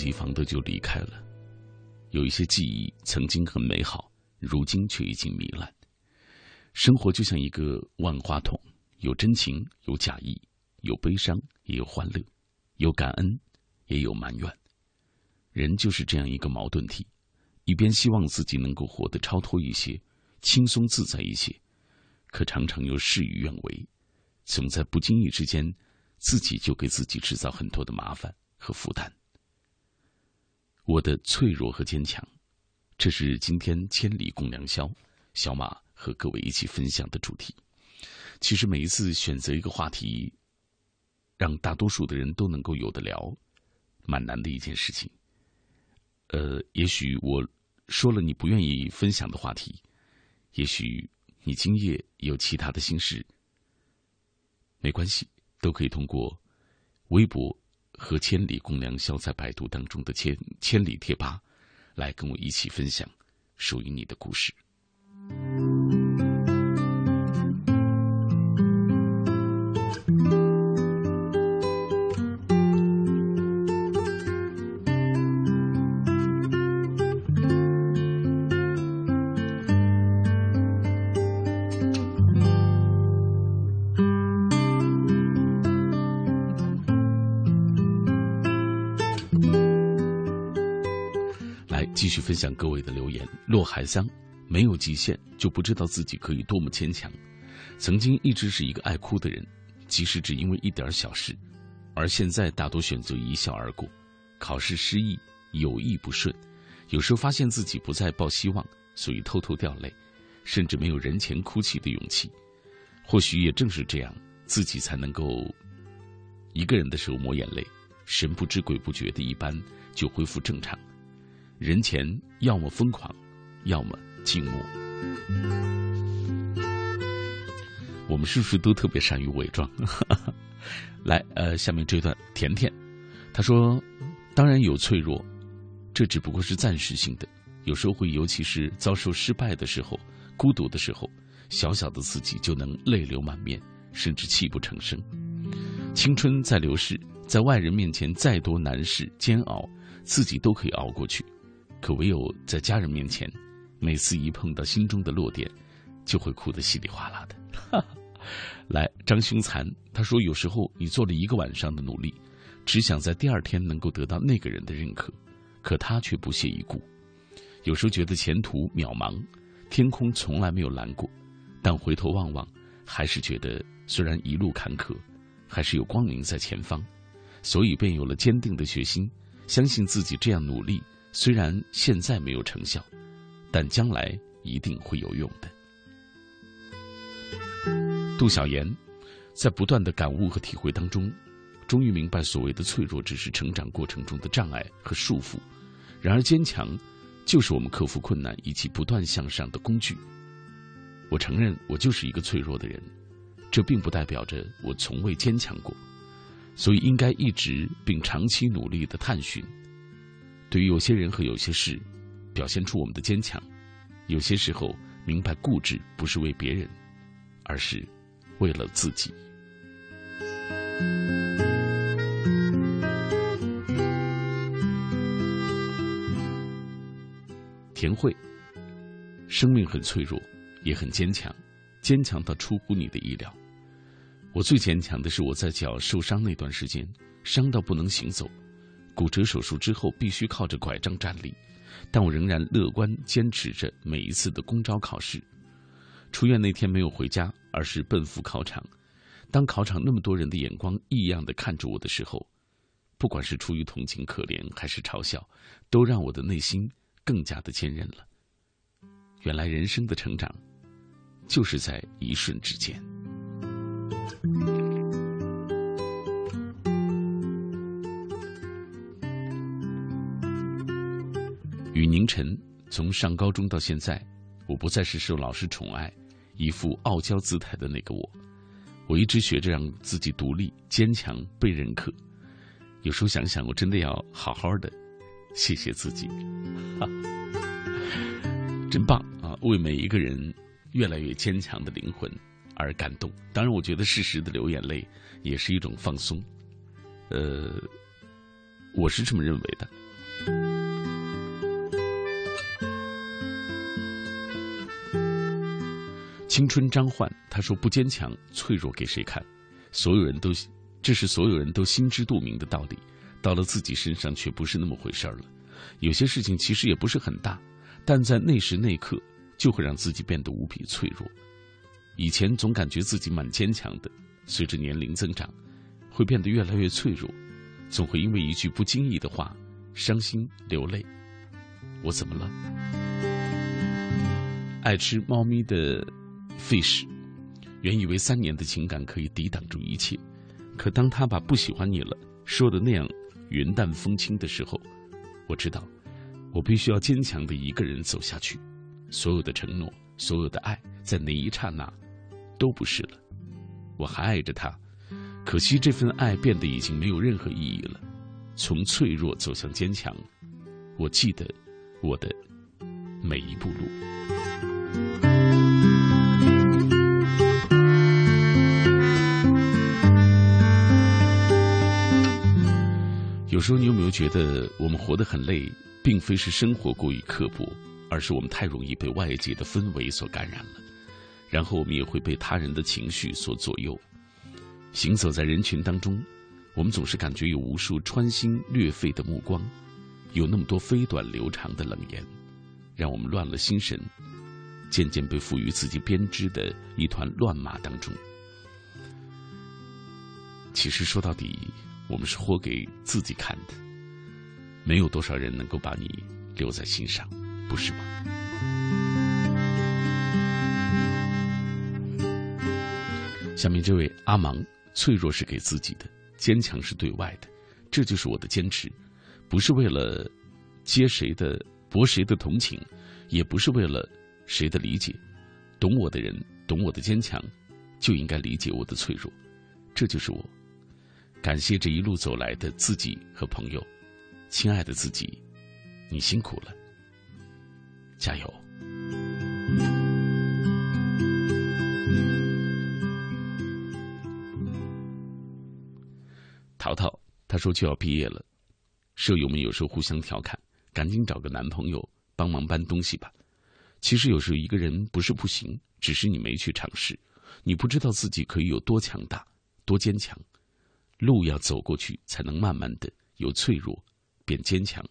S2: 总有一些人猝不及防的就离开了，有一些记忆曾经很美好，如今却已经糜烂。生活就像一个万花筒，有真情，有假意，有悲伤，也有欢乐，有感恩，也有埋怨。人就是这样一个矛盾体，一边希望自己能够活得超脱一些，轻松自在一些，可常常又事与愿违，总在不经意之间，自己就给自己制造很多的麻烦和负担。我的脆弱和坚强，这是今天千里共良宵，小马和各位一起分享的主题。其实每一次选择一个话题，让大多数的人都能够有的聊，蛮难的一件事情。呃，也许我说了你不愿意分享的话题，也许你今夜有其他的心事，没关系，都可以通过微博。和千里共良宵在百度当中的千千里贴吧，来跟我一起分享属于你的故事。分享各位的留言。洛海桑，没有极限，就不知道自己可以多么坚强。曾经一直是一个爱哭的人，即使只因为一点小事，而现在大多选择一笑而过。考试失意，有意不顺，有时候发现自己不再抱希望，所以偷偷掉泪，甚至没有人前哭泣的勇气。或许也正是这样，自己才能够一个人的时候抹眼泪，神不知鬼不觉的一般就恢复正常。人前要么疯狂，要么静默。我们是不是都特别善于伪装？[LAUGHS] 来，呃，下面这段，甜甜，他说：“当然有脆弱，这只不过是暂时性的。有时候会，尤其是遭受失败的时候、孤独的时候，小小的自己就能泪流满面，甚至泣不成声。青春在流逝，在外人面前再多难事煎熬，自己都可以熬过去。”可唯有在家人面前，每次一碰到心中的落点，就会哭得稀里哗啦的。[LAUGHS] 来，张凶残他说：“有时候你做了一个晚上的努力，只想在第二天能够得到那个人的认可，可他却不屑一顾。有时候觉得前途渺茫，天空从来没有蓝过，但回头望望，还是觉得虽然一路坎坷，还是有光明在前方，所以便有了坚定的决心，相信自己这样努力。”虽然现在没有成效，但将来一定会有用的。杜小言在不断的感悟和体会当中，终于明白所谓的脆弱只是成长过程中的障碍和束缚，然而坚强就是我们克服困难以及不断向上的工具。我承认我就是一个脆弱的人，这并不代表着我从未坚强过，所以应该一直并长期努力的探寻。对于有些人和有些事，表现出我们的坚强；有些时候，明白固执不是为别人，而是为了自己。田慧，生命很脆弱，也很坚强，坚强到出乎你的意料。我最坚强的是我在脚受伤那段时间，伤到不能行走。骨折手术之后，必须靠着拐杖站立，但我仍然乐观坚持着每一次的公招考试。出院那天没有回家，而是奔赴考场。当考场那么多人的眼光异样的看着我的时候，不管是出于同情可怜，还是嘲笑，都让我的内心更加的坚韧了。原来人生的成长，就是在一瞬之间。与凝晨，从上高中到现在，我不再是受老师宠爱、一副傲娇姿态的那个我。我一直学着让自己独立、坚强、被认可。有时候想想，我真的要好好的谢谢自己，真棒啊！为每一个人越来越坚强的灵魂而感动。当然，我觉得适时的流眼泪也是一种放松。呃，我是这么认为的。青春张焕他说：“不坚强，脆弱给谁看？所有人都，这是所有人都心知肚明的道理。到了自己身上，却不是那么回事儿了。有些事情其实也不是很大，但在那时那刻，就会让自己变得无比脆弱。以前总感觉自己蛮坚强的，随着年龄增长，会变得越来越脆弱，总会因为一句不经意的话，伤心流泪。我怎么了？爱吃猫咪的。” fish，原以为三年的情感可以抵挡住一切，可当他把不喜欢你了说的那样云淡风轻的时候，我知道，我必须要坚强的一个人走下去。所有的承诺，所有的爱，在那一刹那，都不是了。我还爱着他，可惜这份爱变得已经没有任何意义了。从脆弱走向坚强，我记得我的每一步路。有时候，你有没有觉得我们活得很累，并非是生活过于刻薄，而是我们太容易被外界的氛围所感染了，然后我们也会被他人的情绪所左右。行走在人群当中，我们总是感觉有无数穿心裂肺的目光，有那么多飞短流长的冷言，让我们乱了心神，渐渐被赋予自己编织的一团乱麻当中。其实说到底。我们是活给自己看的，没有多少人能够把你留在心上，不是吗？下面这位阿芒，脆弱是给自己的，坚强是对外的，这就是我的坚持，不是为了接谁的博谁的同情，也不是为了谁的理解，懂我的人，懂我的坚强，就应该理解我的脆弱，这就是我。感谢这一路走来的自己和朋友，亲爱的自己，你辛苦了，加油！淘淘他说就要毕业了，舍友们有时候互相调侃，赶紧找个男朋友帮忙搬东西吧。其实有时候一个人不是不行，只是你没去尝试，你不知道自己可以有多强大，多坚强。路要走过去，才能慢慢的由脆弱变坚强。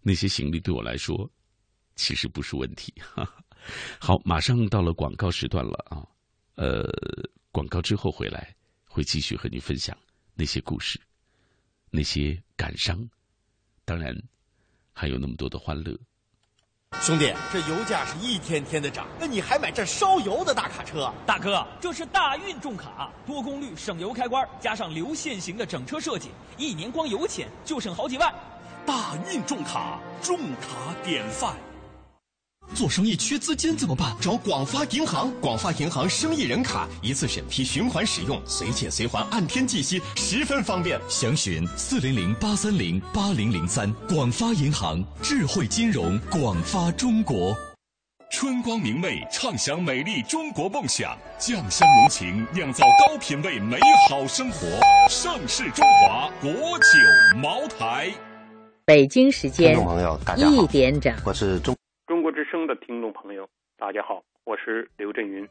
S2: 那些行李对我来说，其实不是问题。哈 [LAUGHS] 哈好，马上到了广告时段了啊！呃，广告之后回来，会继续和你分享那些故事，那些感伤，当然还有那么多的欢乐。
S7: 兄弟，这油价是一天天的涨，那你还买这烧油的大卡车？
S8: 大哥，这是大运重卡，多功率省油开关，加上流线型的整车设计，一年光油钱就省好几万。
S9: 大运重卡，重卡典范。做生意缺资金怎么办？找广发银行，广发银行生意人卡，一次审批，循环使用，随借随还，按天计息，十分方便。详询四零零八三零八零零三。广发银行，智慧金融，广发中国。
S10: 春光明媚，畅享美丽中国梦想，酱香浓情，酿造高品位美好生活。盛世中华国酒茅台。
S11: 北京时间，一点整，
S12: 我是中。
S13: 中国之声的听众朋友，大家好，我是刘震云。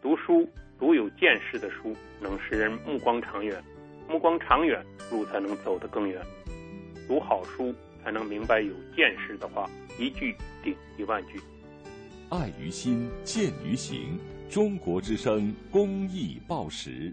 S13: 读书读有见识的书，能使人目光长远，目光长远，路才能走得更远。读好书，才能明白有见识的话，一句顶一万句。
S10: 爱于心，见于行。中国之声公益报时。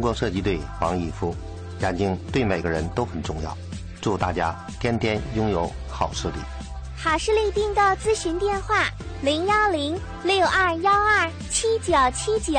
S12: 中国射击队王义夫，眼睛对每个人都很重要。祝大家天天拥有好视力。
S14: 好视力订购咨询电话：零幺零六二幺二七九七九。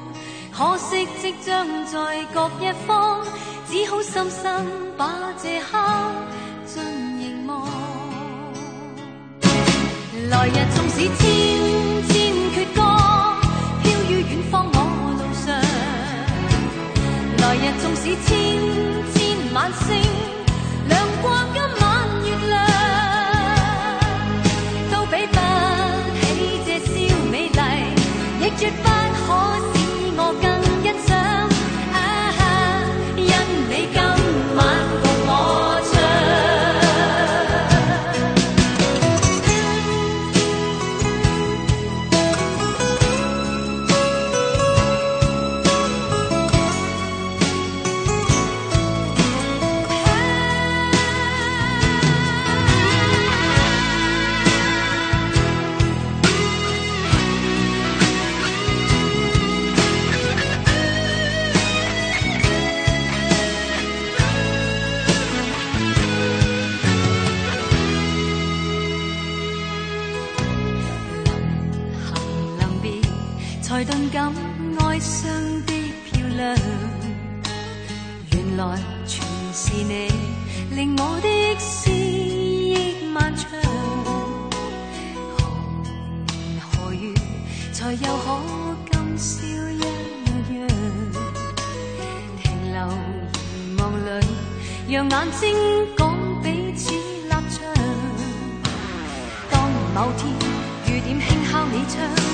S3: 可惜即将在各一方，只好深深把这刻尽凝望。来日纵使千千阙歌，飘于远方我路上。来日纵使千千晚星，亮过今晚月亮，都比不起这宵美丽，亦绝不眼
S2: 睛讲彼此
S3: 立场。当某天雨点轻敲你窗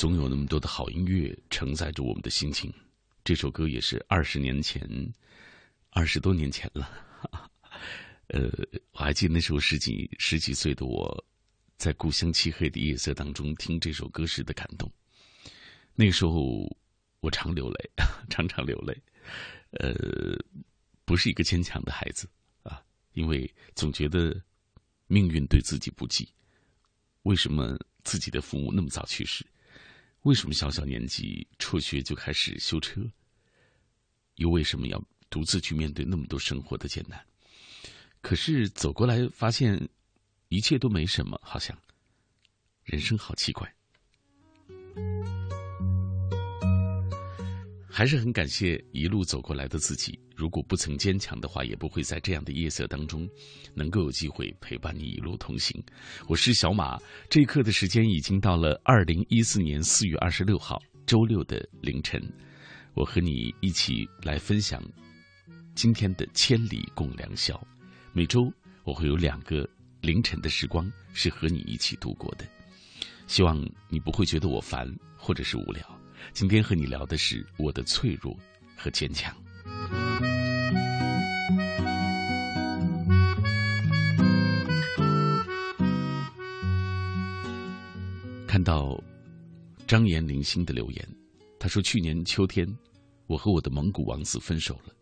S2: 总有那么多的好音乐承载着我们的心情。这首歌也是二十年前，二十多年前了。[LAUGHS] 呃，我还记得那时候十几十几岁的我，在故乡漆黑的夜色当中听这首歌时的感动。那个时候，我常流泪，[LAUGHS] 常常流泪。呃，不是一个坚强的孩子啊，因为总觉得命运对自己不济。为什么？自己的父母那么早去世，为什么小小年纪辍学就开始修车？又为什么要独自去面对那么多生活的艰难？可是走过来发现，一切都没什么，好像人生好奇怪。还是很感谢一路走过来的自己。如果不曾坚强的话，也不会在这样的夜色当中，能够有机会陪伴你一路同行。我是小马，这一刻的时间已经到了二零一四年四月二十六号周六的凌晨。我和你一起来分享今天的千里共良宵。每周我会有两个凌晨的时光是和你一起度过的，希望你不会觉得我烦或者是无聊。今天和你聊的是我的脆弱和坚强。看到张岩零星的留言，他说：“去年秋天，我和我的蒙古王子分手了。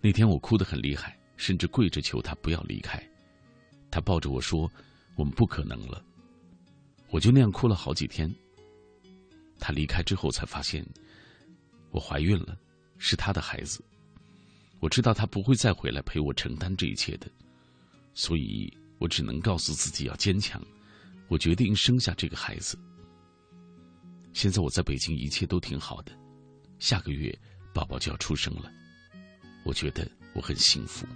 S2: 那天我哭得很厉害，甚至跪着求他不要离开。他抱着我说：‘我们不可能了。’我就那样哭了好几天。”他离开之后，才发现我怀孕了，是他的孩子。我知道他不会再回来陪我承担这一切的，所以我只能告诉自己要坚强。我决定生下这个孩子。现在我在北京，一切都挺好的。下个月宝宝就要出生了，我觉得我很幸福。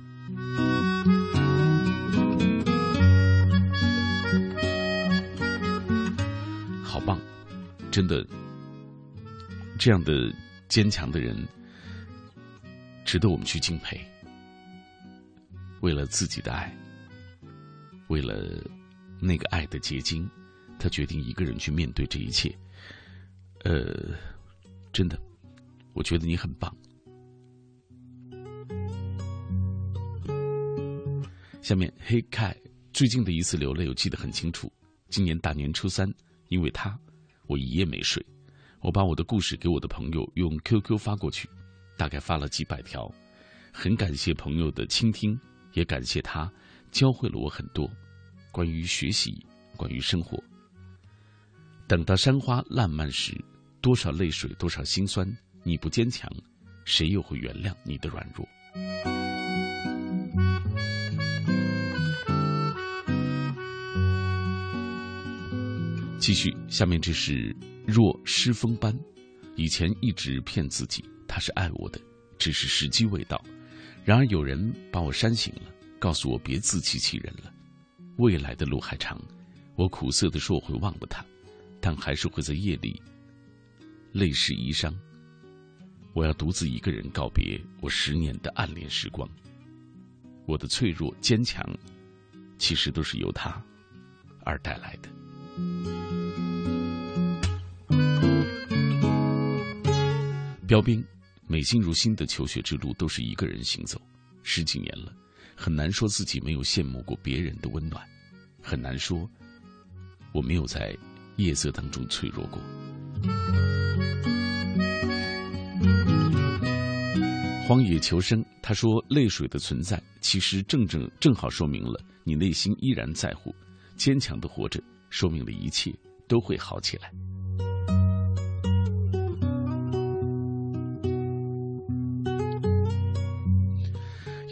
S2: 真的，这样的坚强的人，值得我们去敬佩。为了自己的爱，为了那个爱的结晶，他决定一个人去面对这一切。呃，真的，我觉得你很棒。下面黑凯最近的一次流泪，我记得很清楚。今年大年初三，因为他。我一夜没睡，我把我的故事给我的朋友用 QQ 发过去，大概发了几百条。很感谢朋友的倾听，也感谢他教会了我很多关于学习、关于生活。等到山花烂漫时，多少泪水，多少心酸。你不坚强，谁又会原谅你的软弱？继续，下面这是若失风般，以前一直骗自己他是爱我的，只是时机未到。然而有人把我扇醒了，告诉我别自欺欺人了。未来的路还长，我苦涩的说我会忘了他，但还是会在夜里泪湿衣裳。我要独自一个人告别我十年的暗恋时光。我的脆弱坚强，其实都是由他而带来的。标兵，美心如新的求学之路都是一个人行走，十几年了，很难说自己没有羡慕过别人的温暖，很难说我没有在夜色当中脆弱过。荒野求生，他说：“泪水的存在，其实正正正好说明了你内心依然在乎，坚强的活着，说明了一切都会好起来。”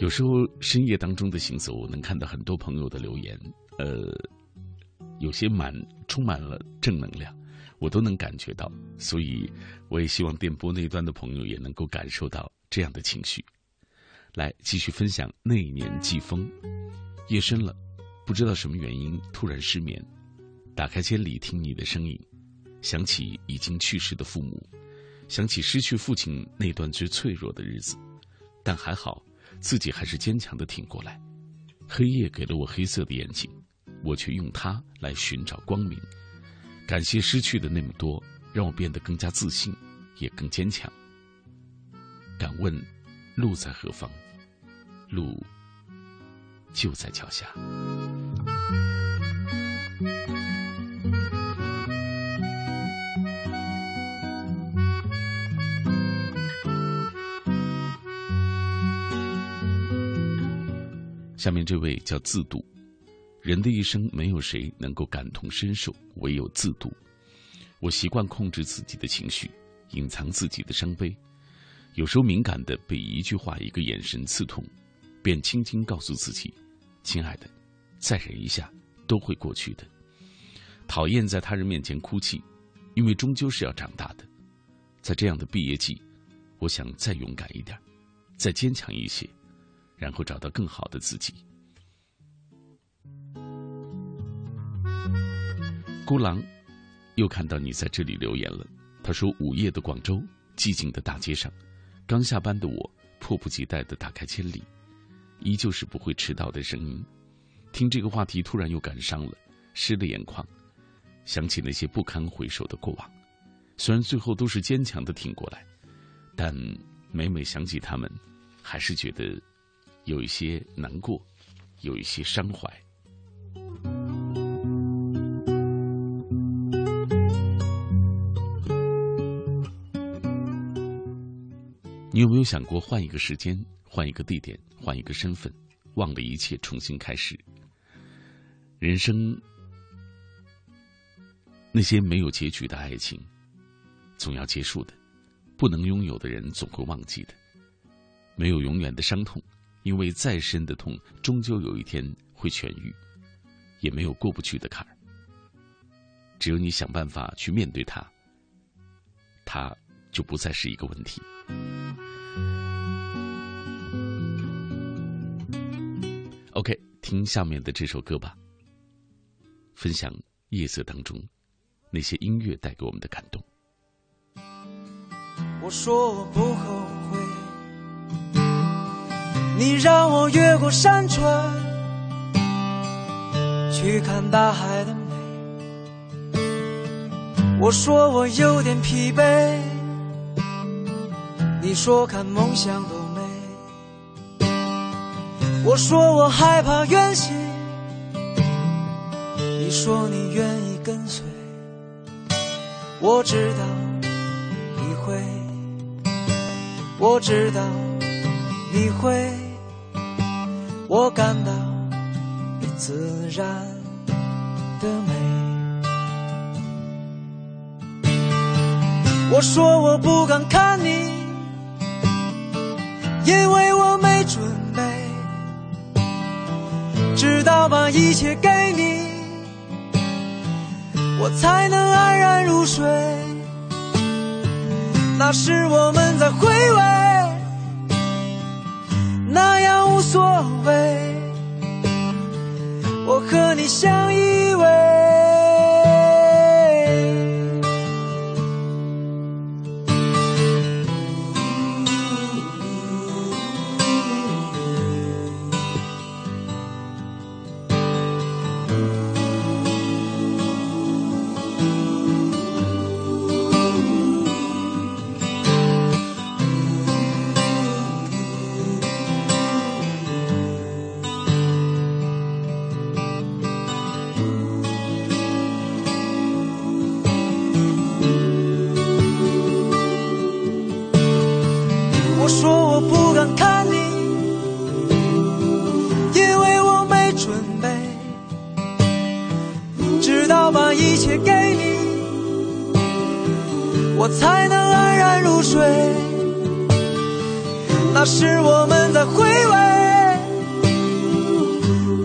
S2: 有时候深夜当中的行走，我能看到很多朋友的留言，呃，有些满充满了正能量，我都能感觉到。所以我也希望电波那端的朋友也能够感受到这样的情绪。来继续分享那一年季风，夜深了，不知道什么原因突然失眠，打开千里听你的声音，想起已经去世的父母，想起失去父亲那段最脆弱的日子，但还好。自己还是坚强的挺过来，黑夜给了我黑色的眼睛，我却用它来寻找光明。感谢失去的那么多，让我变得更加自信，也更坚强。敢问，路在何方？路就在脚下。下面这位叫自渡，人的一生没有谁能够感同身受，唯有自渡。我习惯控制自己的情绪，隐藏自己的伤悲，有时候敏感的被一句话、一个眼神刺痛，便轻轻告诉自己：“亲爱的，再忍一下，都会过去的。”讨厌在他人面前哭泣，因为终究是要长大的。在这样的毕业季，我想再勇敢一点，再坚强一些。然后找到更好的自己。孤狼，又看到你在这里留言了。他说：“午夜的广州，寂静的大街上，刚下班的我迫不及待的打开千里，依旧是不会迟到的声音。听这个话题，突然又感伤了，湿了眼眶，想起那些不堪回首的过往。虽然最后都是坚强的挺过来，但每每想起他们，还是觉得。”有一些难过，有一些伤怀。你有没有想过换一个时间，换一个地点，换一个身份，忘了一切，重新开始？人生那些没有结局的爱情，总要结束的；不能拥有的人，总会忘记的。没有永远的伤痛。因为再深的痛，终究有一天会痊愈，也没有过不去的坎儿。只有你想办法去面对它，它就不再是一个问题。OK，听下面的这首歌吧，分享夜色当中那些音乐带给我们的感动。
S4: 我说我不后悔。你让我越过山川，去看大海的美。我说我有点疲惫，你说看梦想多美。我说我害怕远行，你说你愿意跟随。我知道你会，我知道你会。我感到你自然的美。我说我不敢看你，因为我没准备。直到把一切给你，我才能安然入睡。那时我们在回味。那样无所谓，我和你相依偎。是我们在回味，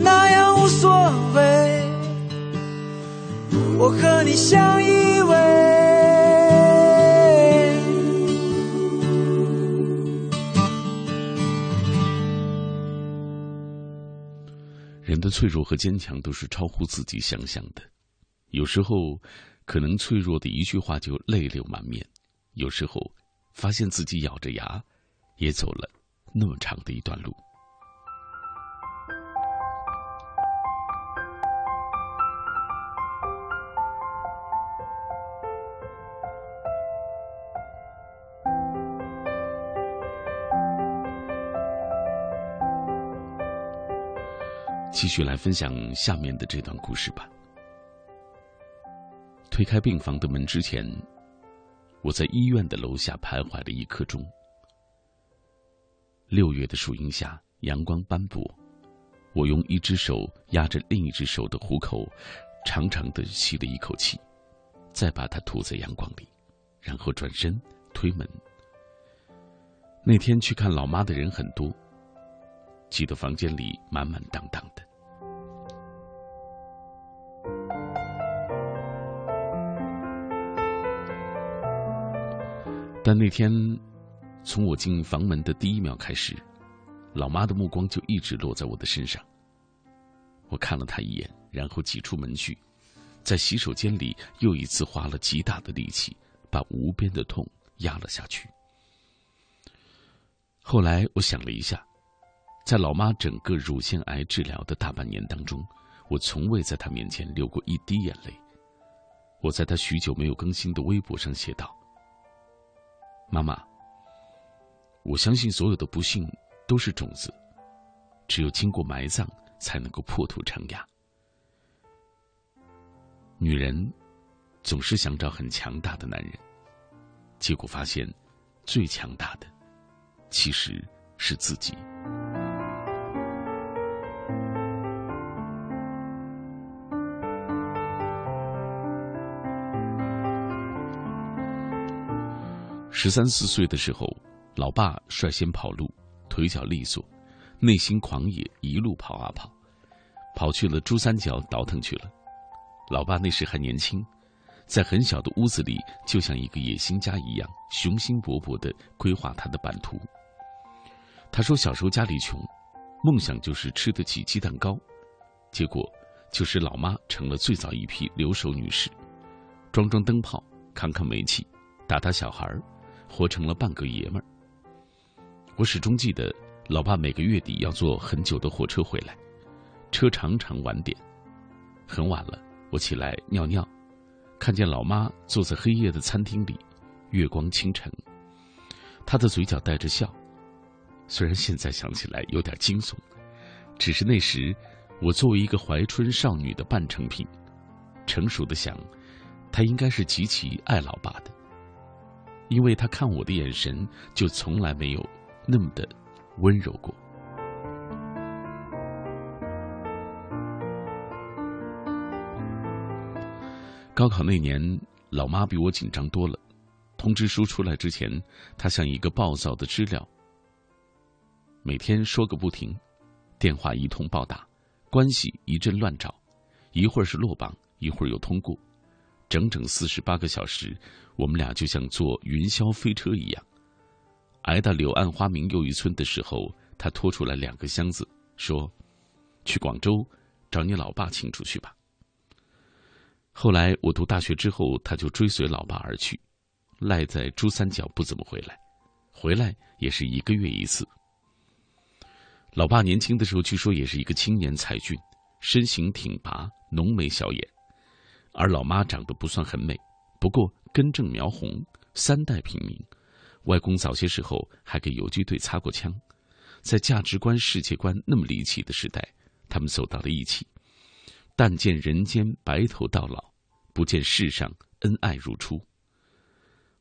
S4: 那样无所谓。我和你相依偎。
S2: 人的脆弱和坚强都是超乎自己想象的，有时候，可能脆弱的一句话就泪流满面；有时候，发现自己咬着牙，也走了那么长的一段路。继续来分享下面的这段故事吧。推开病房的门之前我在医院的楼下徘徊了一刻钟。六月的树荫下，阳光斑驳，我用一只手压着另一只手的虎口，长长的吸了一口气，再把它吐在阳光里，然后转身推门。那天去看老妈的人很多，挤得房间里满满当当的。但那天，从我进房门的第一秒开始，老妈的目光就一直落在我的身上。我看了她一眼，然后挤出门去，在洗手间里又一次花了极大的力气，把无边的痛压了下去。后来我想了一下，在老妈整个乳腺癌治疗的大半年当中，我从未在她面前流过一滴眼泪。我在她许久没有更新的微博上写道。妈妈，我相信所有的不幸都是种子，只有经过埋葬才能够破土成芽。女人总是想找很强大的男人，结果发现最强大的其实是自己。十三四岁的时候，老爸率先跑路，腿脚利索，内心狂野，一路跑啊跑，跑去了珠三角倒腾去了。老爸那时还年轻，在很小的屋子里，就像一个野心家一样，雄心勃勃的规划他的版图。他说小时候家里穷，梦想就是吃得起鸡蛋糕，结果就是老妈成了最早一批留守女士，装装灯泡，扛扛煤气，打打小孩儿。活成了半个爷们儿。我始终记得，老爸每个月底要坐很久的火车回来，车常常晚点。很晚了，我起来尿尿，看见老妈坐在黑夜的餐厅里，月光倾城，她的嘴角带着笑。虽然现在想起来有点惊悚，只是那时我作为一个怀春少女的半成品，成熟的想，她应该是极其爱老爸的。因为她看我的眼神，就从来没有那么的温柔过。高考那年，老妈比我紧张多了。通知书出来之前，她像一个暴躁的知了，每天说个不停，电话一通暴打，关系一阵乱找，一会儿是落榜，一会儿又通过。整整四十八个小时，我们俩就像坐云霄飞车一样。挨到柳暗花明又一村的时候，他拖出来两个箱子，说：“去广州找你老爸请出去吧。”后来我读大学之后，他就追随老爸而去，赖在珠三角不怎么回来，回来也是一个月一次。老爸年轻的时候，据说也是一个青年才俊，身形挺拔，浓眉小眼。而老妈长得不算很美，不过根正苗红，三代平民。外公早些时候还给游击队擦过枪，在价值观、世界观那么离奇的时代，他们走到了一起。但见人间白头到老，不见世上恩爱如初。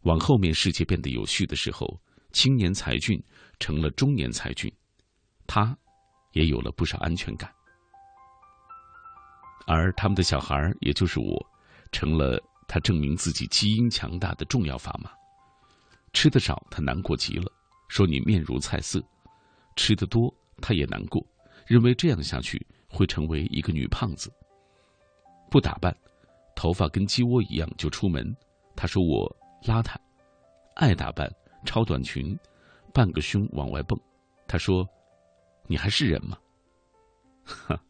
S2: 往后面世界变得有序的时候，青年才俊成了中年才俊，他也有了不少安全感。而他们的小孩也就是我，成了他证明自己基因强大的重要砝码。吃的少，他难过极了，说你面如菜色；吃的多，他也难过，认为这样下去会成为一个女胖子。不打扮，头发跟鸡窝一样就出门，他说我邋遢；爱打扮，超短裙，半个胸往外蹦，他说你还是人吗？哈。[LAUGHS]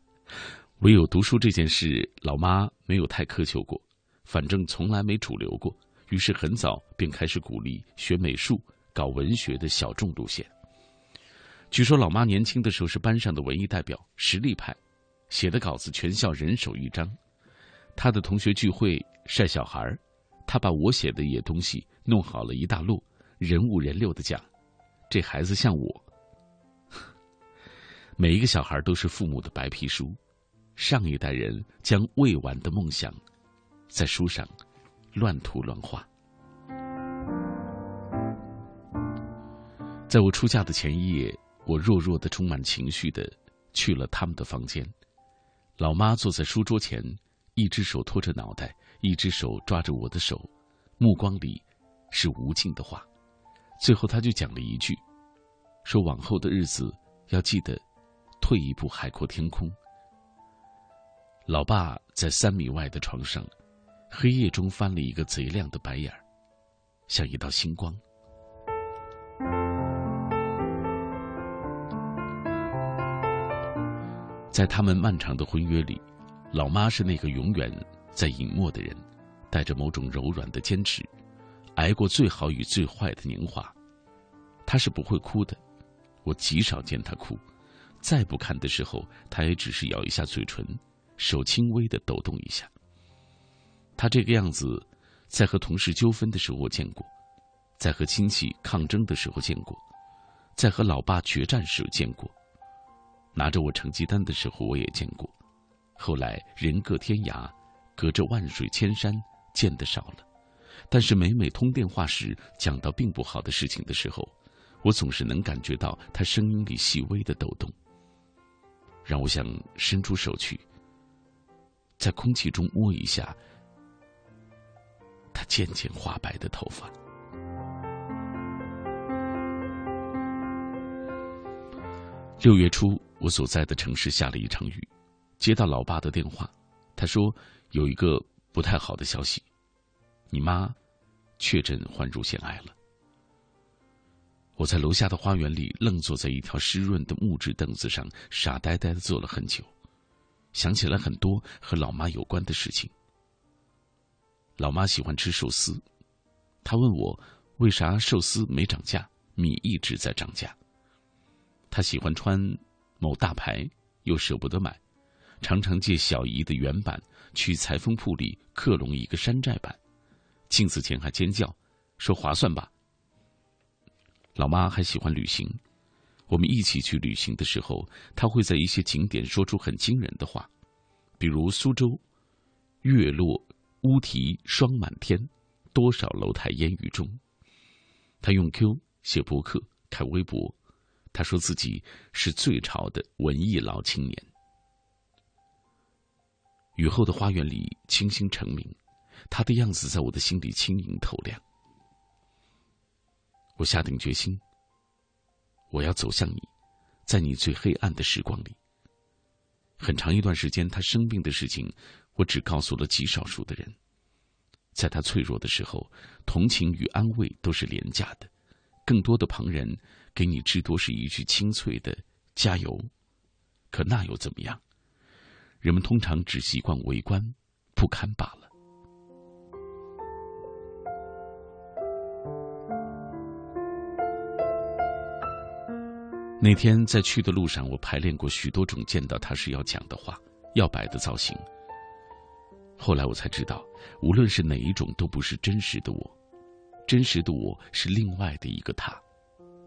S2: 唯有读书这件事，老妈没有太苛求过，反正从来没主流过。于是很早便开始鼓励学美术、搞文学的小众路线。据说老妈年轻的时候是班上的文艺代表，实力派，写的稿子全校人手一张。她的同学聚会晒小孩儿，她把我写的野东西弄好了一大摞，人五人六的讲：“这孩子像我。[LAUGHS] ”每一个小孩都是父母的白皮书，上一代人将未完的梦想，在书上乱涂乱画。在我出嫁的前一夜，我弱弱的、充满情绪的去了他们的房间。老妈坐在书桌前，一只手托着脑袋，一只手抓着我的手，目光里是无尽的话。最后，他就讲了一句：“说往后的日子要记得退一步海阔天空。”老爸在三米外的床上，黑夜中翻了一个贼亮的白眼儿，像一道星光。在他们漫长的婚约里，老妈是那个永远在隐没的人，带着某种柔软的坚持，挨过最好与最坏的年华。她是不会哭的，我极少见她哭。再不堪的时候，她也只是咬一下嘴唇，手轻微的抖动一下。他这个样子，在和同事纠纷的时候我见过，在和亲戚抗争的时候见过，在和老爸决战时见过。拿着我成绩单的时候，我也见过。后来人各天涯，隔着万水千山，见得少了。但是每每通电话时，讲到并不好的事情的时候，我总是能感觉到他声音里细微的抖动，让我想伸出手去，在空气中摸一下他渐渐花白的头发。六月初，我所在的城市下了一场雨，接到老爸的电话，他说有一个不太好的消息，你妈确诊患乳腺癌了。我在楼下的花园里愣坐在一条湿润的木质凳子上，傻呆呆的坐了很久，想起来很多和老妈有关的事情。老妈喜欢吃寿司，她问我为啥寿司没涨价，米一直在涨价。她喜欢穿某大牌，又舍不得买，常常借小姨的原版去裁缝铺里克隆一个山寨版，镜子前还尖叫，说划算吧。老妈还喜欢旅行，我们一起去旅行的时候，她会在一些景点说出很惊人的话，比如苏州，月落乌啼霜满天，多少楼台烟雨中。他用 Q 写博客，开微博。他说自己是最潮的文艺老青年。雨后的花园里，清新澄明，他的样子在我的心里轻盈透亮。我下定决心，我要走向你，在你最黑暗的时光里。很长一段时间，他生病的事情，我只告诉了极少数的人。在他脆弱的时候，同情与安慰都是廉价的，更多的旁人。给你至多是一句清脆的“加油”，可那又怎么样？人们通常只习惯围观，不堪罢了。那天在去的路上，我排练过许多种见到他时要讲的话、要摆的造型。后来我才知道，无论是哪一种，都不是真实的我，真实的我是另外的一个他。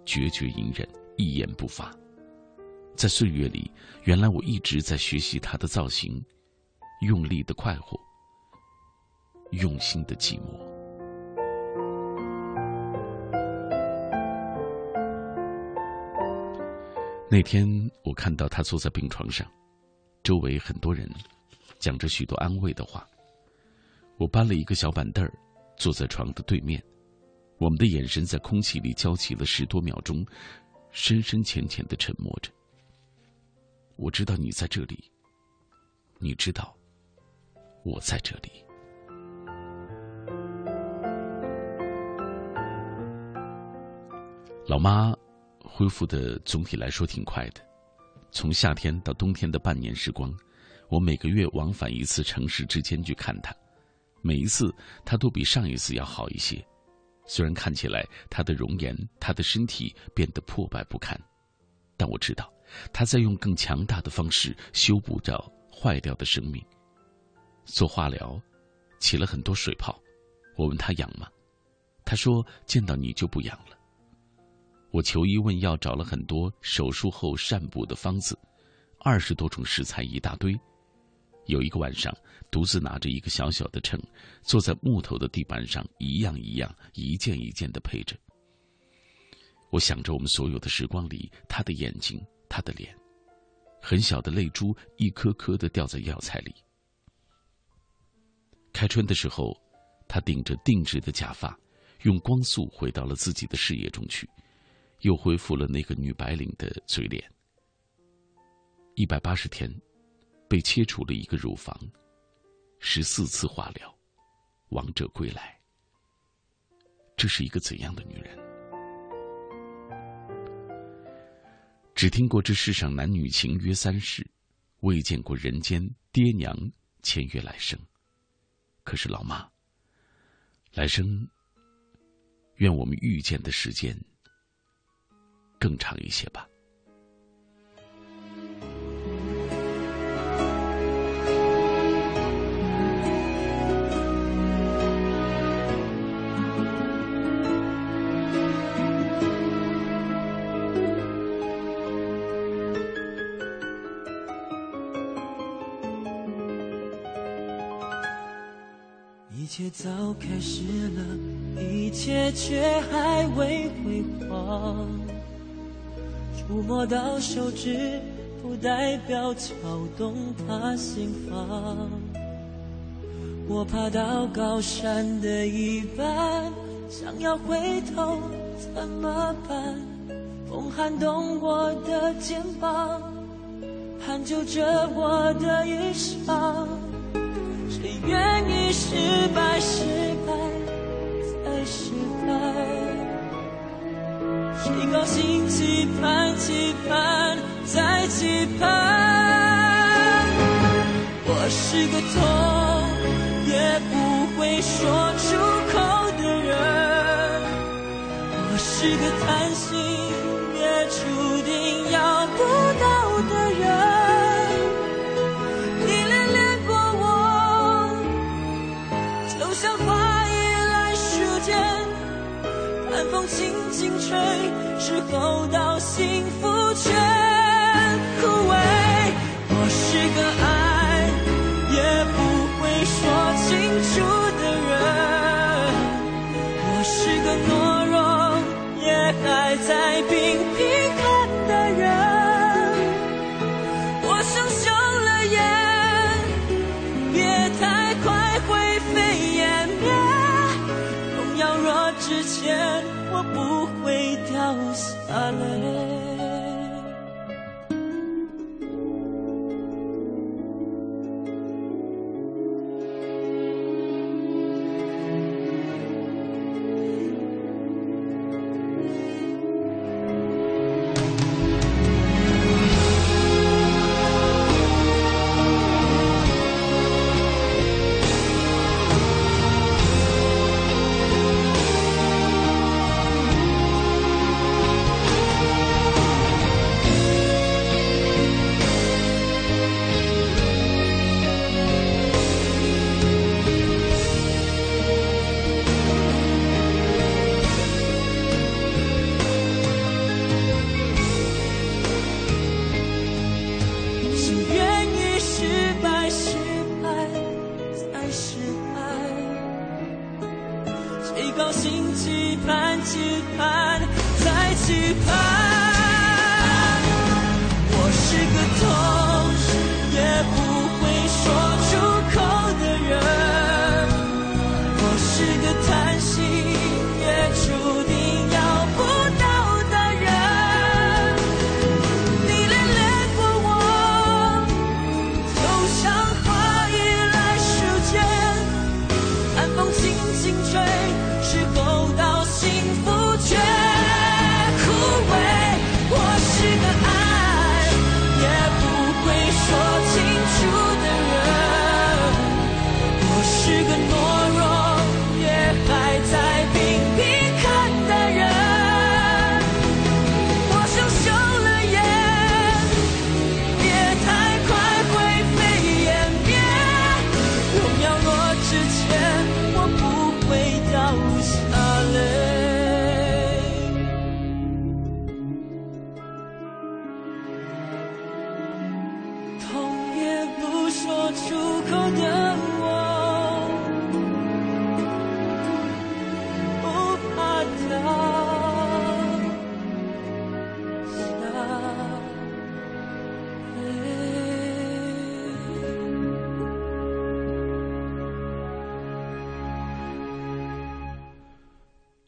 S2: 决绝隐忍，一言不发。在岁月里，原来我一直在学习他的造型，用力的快活，用心的寂寞。那天我看到他坐在病床上，周围很多人讲着许多安慰的话。我搬了一个小板凳儿，坐在床的对面。我们的眼神在空气里交集了十多秒钟，深深浅浅的沉默着。我知道你在这里，你知道我在这里。老妈恢复的总体来说挺快的，从夏天到冬天的半年时光，我每个月往返一次城市之间去看他，每一次他都比上一次要好一些。虽然看起来他的容颜、他的身体变得破败不堪，但我知道他在用更强大的方式修补着坏掉的生命。做化疗，起了很多水泡。我问他痒吗？他说见到你就不痒了。我求医问药，找了很多手术后善补的方子，二十多种食材一大堆。有一个晚上，独自拿着一个小小的秤，坐在木头的地板上，一样一样、一件一件的配着。我想着我们所有的时光里，他的眼睛，他的脸，很小的泪珠一颗颗的掉在药材里。开春的时候，他顶着定制的假发，用光速回到了自己的事业中去，又恢复了那个女白领的嘴脸。一百八十天。被切除了一个乳房，十四次化疗，王者归来。这是一个怎样的女人？只听过这世上男女情约三世，未见过人间爹娘签约来生。可是老妈，来生，愿我们遇见的时间更长一些吧。
S15: 一切早开始了，一切却还未辉煌。触摸到手指，不代表敲动他心房。我爬到高山的一半，想要回头怎么办？风撼动我的肩膀，攀就着我的衣裳。愿意失败，失败再失败？谁高兴期盼，期盼再期盼？我是个痛也不会说出口的人，我是个贪心风轻轻吹，是否到幸福全枯萎？我是个出口的我，不怕。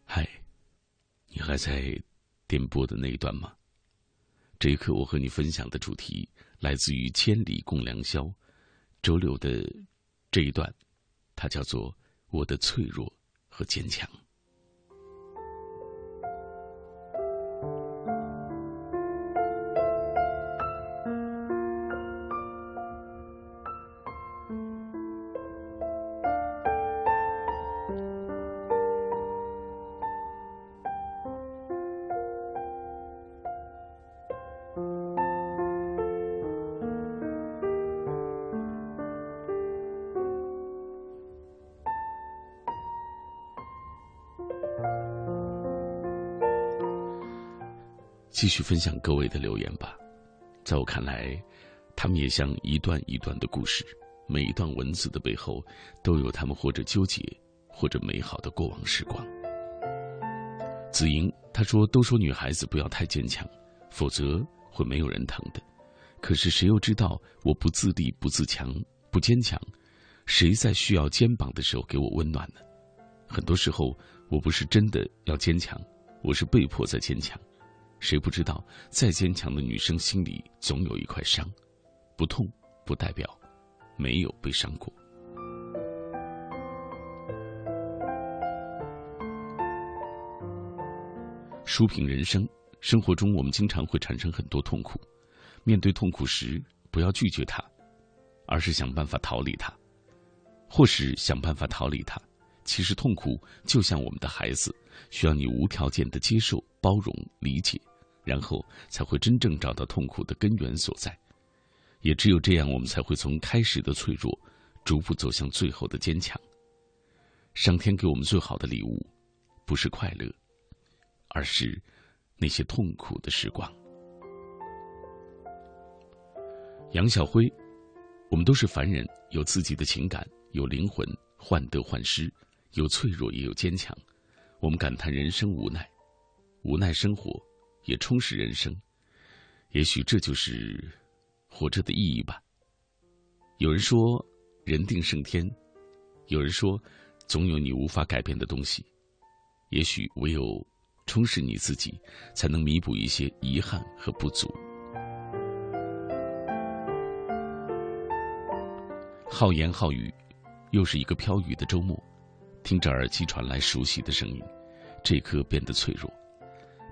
S15: 嗨，你
S2: 还在点播的那一段吗？这一刻，我和你分享的主题来自于千里共良宵。周六的这一段，它叫做“我的脆弱和坚强”。继续分享各位的留言吧，在我看来，他们也像一段一段的故事，每一段文字的背后，都有他们或者纠结，或者美好的过往时光。子莹她说：“都说女孩子不要太坚强，否则会没有人疼的。可是谁又知道我不自立、不自强、不坚强，谁在需要肩膀的时候给我温暖呢？很多时候，我不是真的要坚强，我是被迫在坚强。”谁不知道，再坚强的女生心里总有一块伤，不痛不代表没有被伤过。书评人生，生活中我们经常会产生很多痛苦，面对痛苦时，不要拒绝它，而是想办法逃离它，或是想办法逃离它。其实痛苦就像我们的孩子，需要你无条件的接受、包容、理解。然后才会真正找到痛苦的根源所在，也只有这样，我们才会从开始的脆弱，逐步走向最后的坚强。上天给我们最好的礼物，不是快乐，而是那些痛苦的时光。杨晓辉，我们都是凡人，有自己的情感，有灵魂，患得患失，有脆弱，也有坚强。我们感叹人生无奈，无奈生活。也充实人生，也许这就是活着的意义吧。有人说人定胜天，有人说总有你无法改变的东西。也许唯有充实你自己，才能弥补一些遗憾和不足。好言好语，又是一个飘雨的周末，听着耳机传来熟悉的声音，这刻变得脆弱。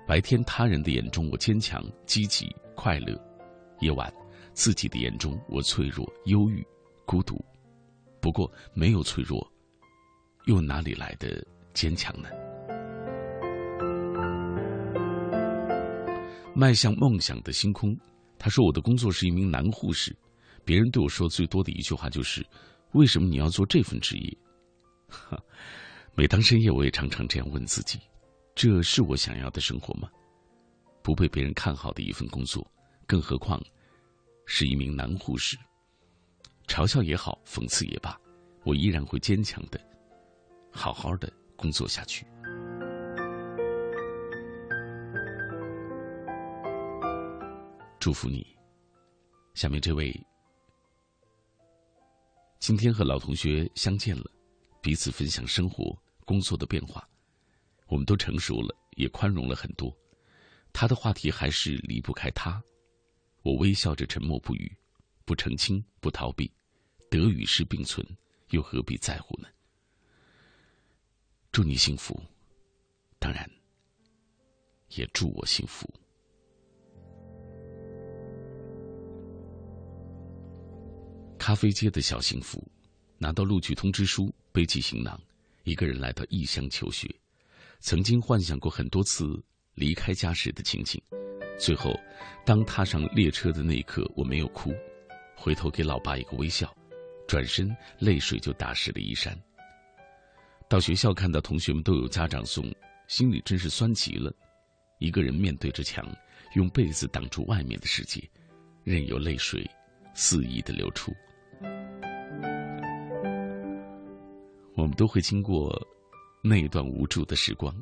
S2: 白天，他人的眼中我坚强、积极、快乐；夜晚，自己的眼中我脆弱、忧郁、孤独。不过，没有脆弱，又哪里来的坚强呢？迈向梦想的星空，他说：“我的工作是一名男护士，别人对我说最多的一句话就是：‘为什么你要做这份职业？’每当深夜，我也常常这样问自己。”这是我想要的生活吗？不被别人看好的一份工作，更何况是一名男护士。嘲笑也好，讽刺也罢，我依然会坚强的，好好的工作下去。祝福你。下面这位，今天和老同学相见了，彼此分享生活、工作的变化。我们都成熟了，也宽容了很多。他的话题还是离不开他。我微笑着沉默不语，不澄清，不逃避。得与失并存，又何必在乎呢？祝你幸福，当然，也祝我幸福。咖啡街的小幸福，拿到录取通知书，背起行囊，一个人来到异乡求学。曾经幻想过很多次离开家时的情景，最后，当踏上列车的那一刻，我没有哭，回头给老爸一个微笑，转身泪水就打湿了衣衫。到学校看到同学们都有家长送，心里真是酸极了。一个人面对着墙，用被子挡住外面的世界，任由泪水肆意的流出。我们都会经过。那段无助的时光，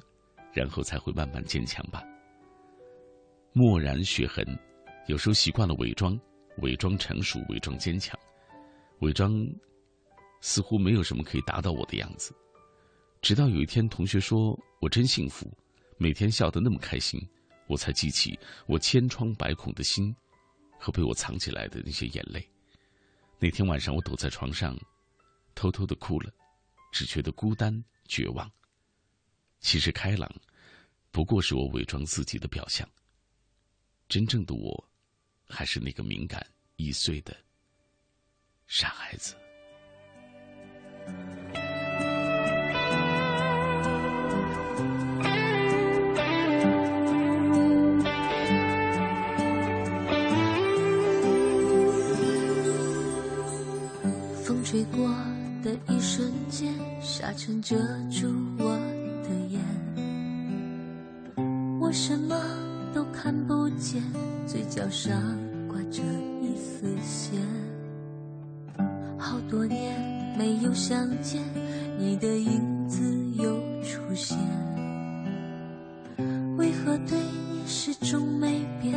S2: 然后才会慢慢坚强吧。漠然血痕，有时候习惯了伪装，伪装成熟，伪装坚强，伪装似乎没有什么可以打倒我的样子。直到有一天，同学说我真幸福，每天笑得那么开心，我才记起我千疮百孔的心，和被我藏起来的那些眼泪。那天晚上，我躲在床上，偷偷的哭了，只觉得孤单绝望。其实开朗，不过是我伪装自己的表象。真正的我，还是那个敏感易碎的傻孩子。
S3: 风吹过的一瞬间，沙尘遮住我的眼，我什么都看不见，嘴角上挂着一丝线。好多年没有相见，你的影子又出现，为何对你始终没变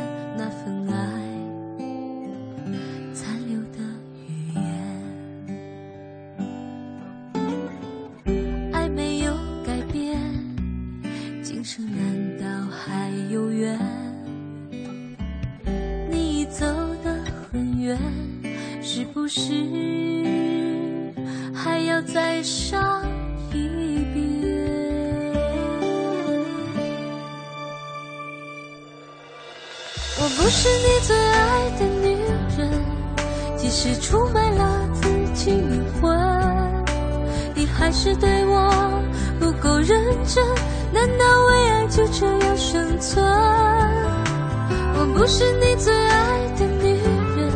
S3: 不是你最爱的女人，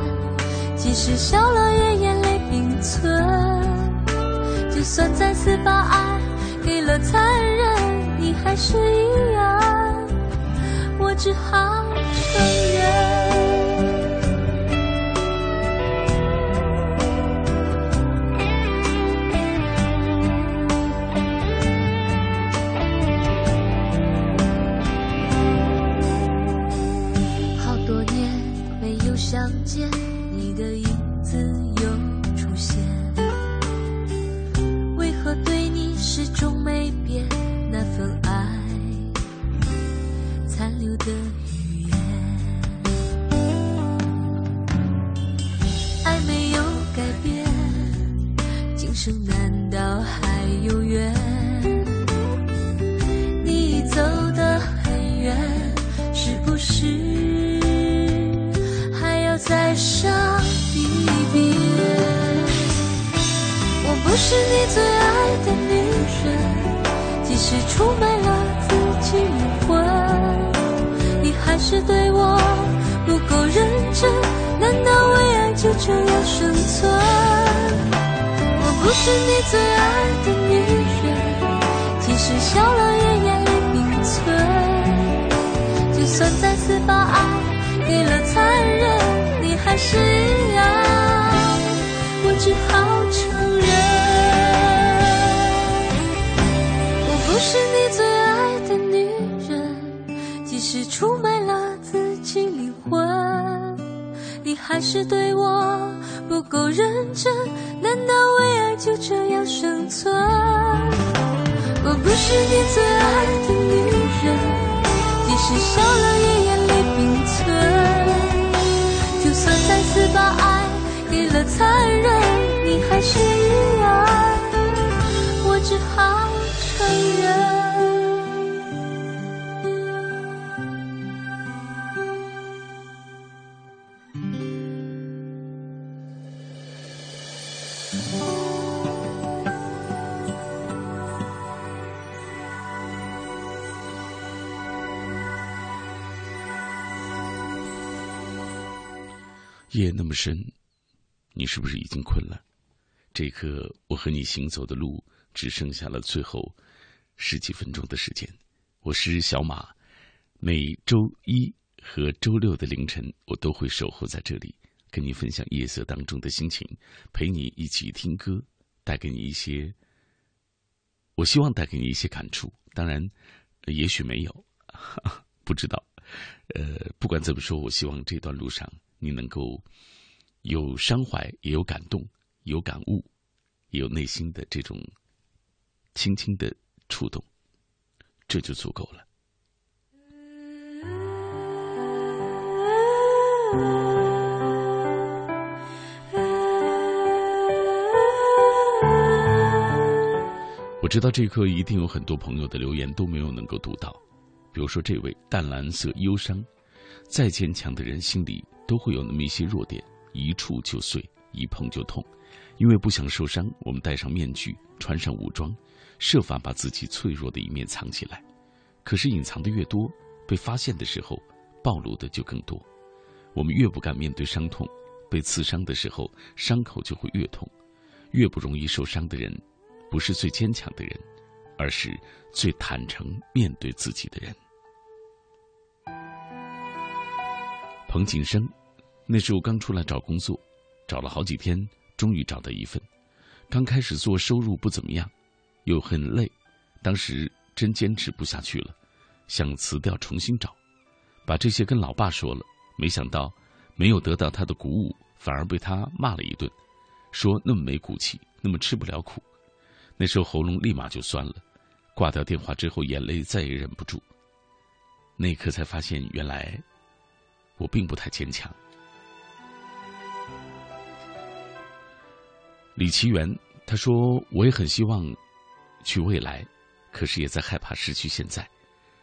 S3: 即使笑了也眼泪并存。就算再次把爱给了残忍，你还是一样，我只好承认。
S2: 那么深，你是不是已经困了？这一刻，我和你行走的路只剩下了最后十几分钟的时间。我是小马，每周一和周六的凌晨，我都会守候在这里，跟你分享夜色当中的心情，陪你一起听歌，带给你一些，我希望带给你一些感触。当然，也许没有，[LAUGHS] 不知道。呃，不管怎么说，我希望这段路上。你能够有伤怀也有感动有感悟也有内心的这种轻轻的触动这就足够了。我知道这一刻一定有很多朋友的留言都没有能够读到比如说这位淡蓝色忧伤再坚强的人心里都会有那么一些弱点，一触就碎，一碰就痛。因为不想受伤，我们戴上面具，穿上武装，设法把自己脆弱的一面藏起来。可是隐藏的越多，被发现的时候，暴露的就更多。我们越不敢面对伤痛，被刺伤的时候，伤口就会越痛。越不容易受伤的人。不是最坚强的人，而是最坦诚面对自己的人。彭景生，那时候刚出来找工作，找了好几天，终于找到一份。刚开始做，收入不怎么样，又很累，当时真坚持不下去了，想辞掉重新找。把这些跟老爸说了，没想到没有得到他的鼓舞，反而被他骂了一顿，说那么没骨气，那么吃不了苦。那时候喉咙立马就酸了，挂掉电话之后，眼泪再也忍不住。那一刻才发现，原来我并不太坚强。李奇源他说：“我也很希望去未来，可是也在害怕失去现在。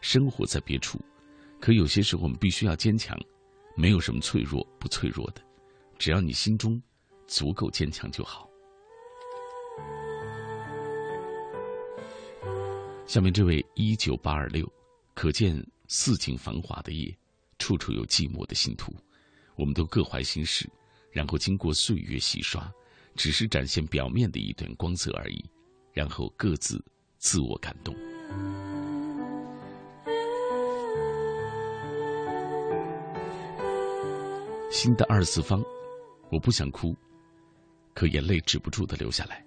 S2: 生活在别处，可有些时候我们必须要坚强。没有什么脆弱不脆弱的，只要你心中足够坚强就好。”下面这位一九八二六，可见四景繁华的夜，处处有寂寞的信徒。我们都各怀心事，然后经过岁月洗刷，只是展现表面的一段光泽而已，然后各自自我感动。新的二次方，我不想哭，可眼泪止不住的流下来。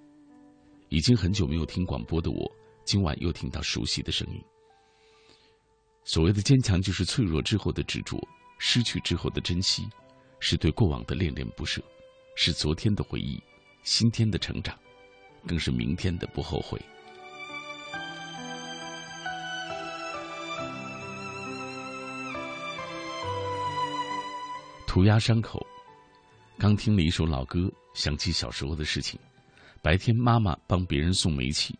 S2: 已经很久没有听广播的我。今晚又听到熟悉的声音。所谓的坚强，就是脆弱之后的执着，失去之后的珍惜，是对过往的恋恋不舍，是昨天的回忆，今天的成长，更是明天的不后悔。涂鸦伤口，刚听了一首老歌，想起小时候的事情。白天妈妈帮别人送煤气。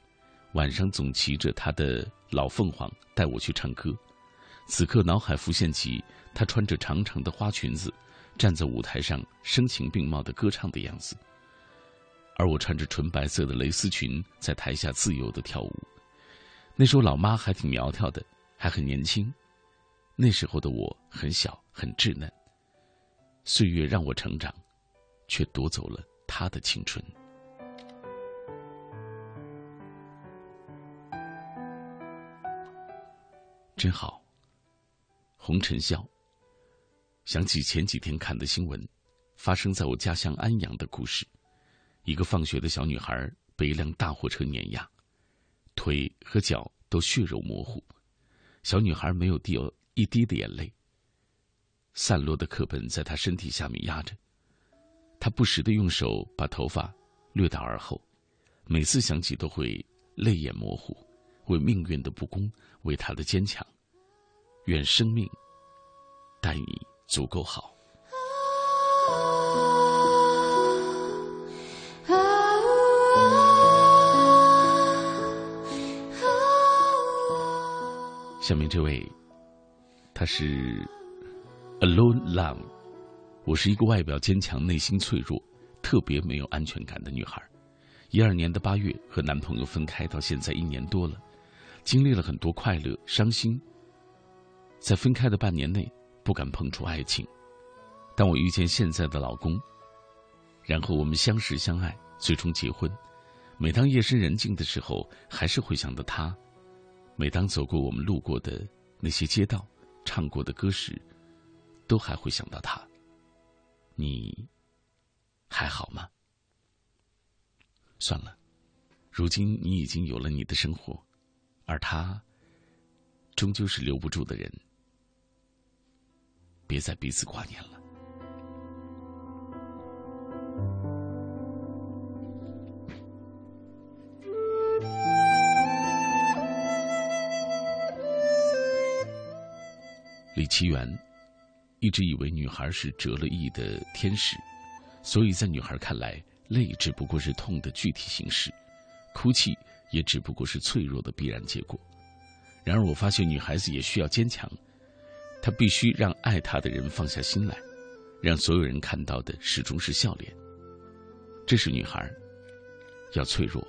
S2: 晚上总骑着他的老凤凰带我去唱歌，此刻脑海浮现起她穿着长长的花裙子，站在舞台上声情并茂的歌唱的样子，而我穿着纯白色的蕾丝裙在台下自由的跳舞。那时候老妈还挺苗条的，还很年轻。那时候的我很小很稚嫩，岁月让我成长，却夺走了她的青春。真好。红尘笑。想起前几天看的新闻，发生在我家乡安阳的故事。一个放学的小女孩被一辆大货车碾压，腿和脚都血肉模糊。小女孩没有掉一滴的眼泪。散落的课本在她身体下面压着，她不时的用手把头发掠到耳后，每次想起都会泪眼模糊。为命运的不公，为她的坚强，愿生命待你足够好。下面这位，她是 Alone Love。我是一个外表坚强、内心脆弱、特别没有安全感的女孩。一二年的八月和男朋友分开，到现在一年多了。经历了很多快乐、伤心，在分开的半年内不敢碰触爱情，当我遇见现在的老公，然后我们相识相爱，最终结婚。每当夜深人静的时候，还是会想到他；每当走过我们路过的那些街道、唱过的歌时，都还会想到他。你还好吗？算了，如今你已经有了你的生活。而他，终究是留不住的人。别再彼此挂念了。李奇缘，一直以为女孩是折了翼的天使，所以在女孩看来，泪只不过是痛的具体形式，哭泣也只不过是脆弱的必然结果。然而，我发现女孩子也需要坚强，她必须让爱她的人放下心来，让所有人看到的始终是笑脸。这是女孩要脆弱，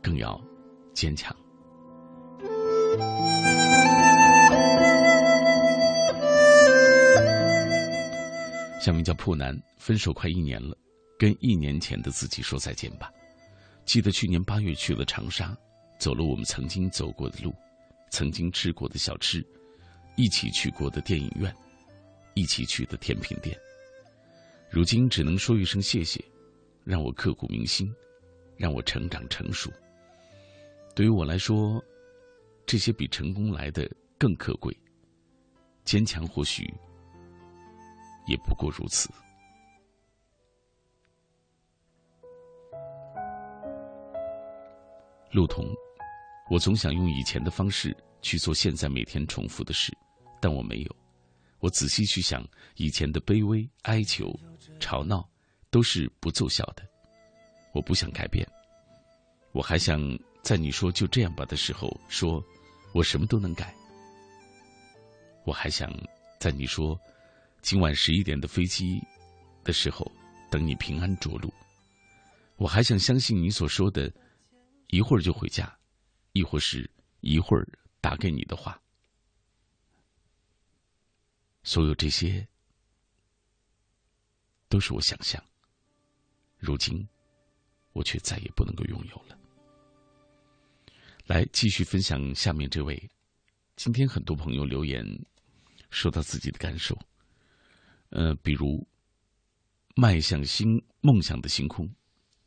S2: 更要坚强。下面叫破男，分手快一年了，跟一年前的自己说再见吧。记得去年八月去了长沙，走了我们曾经走过的路，曾经吃过的小吃，一起去过的电影院，一起去的甜品店。如今只能说一声谢谢，让我刻骨铭心，让我成长成熟。对于我来说，这些比成功来的更可贵。坚强或许。也不过如此。路童，我总想用以前的方式去做现在每天重复的事，但我没有。我仔细去想，以前的卑微、哀求、吵闹，都是不奏效的。我不想改变，我还想在你说“就这样吧”的时候，说我什么都能改。我还想在你说。今晚十一点的飞机的时候，等你平安着陆。我还想相信你所说的，一会儿就回家，亦或是一会儿打给你的话。所有这些，都是我想象。如今，我却再也不能够拥有了。来，继续分享下面这位。今天很多朋友留言，说到自己的感受。呃，比如迈向星梦想的星空，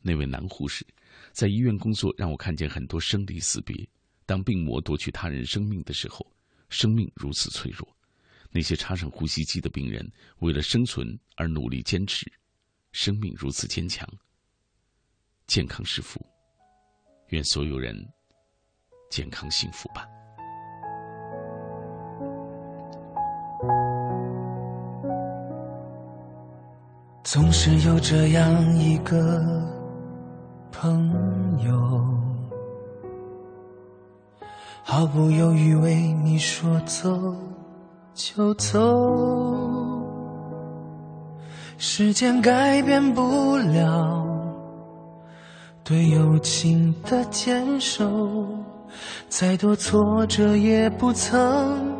S2: 那位男护士在医院工作，让我看见很多生离死别。当病魔夺去他人生命的时候，生命如此脆弱。那些插上呼吸机的病人，为了生存而努力坚持，生命如此坚强。健康是福，愿所有人健康幸福吧。
S6: 总是有这样一个朋友，毫不犹豫为你说走就走。时间改变不了对友情的坚守，再多挫折也不曾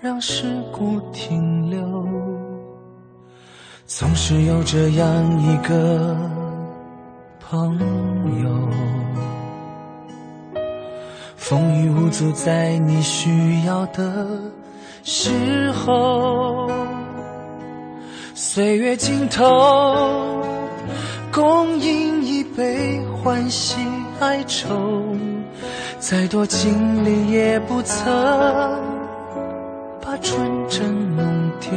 S6: 让事故停留。总是有这样一个朋友，风雨无阻，在你需要的时候。岁月尽头，共饮一杯欢喜哀愁，再多经历也不曾把纯真弄丢。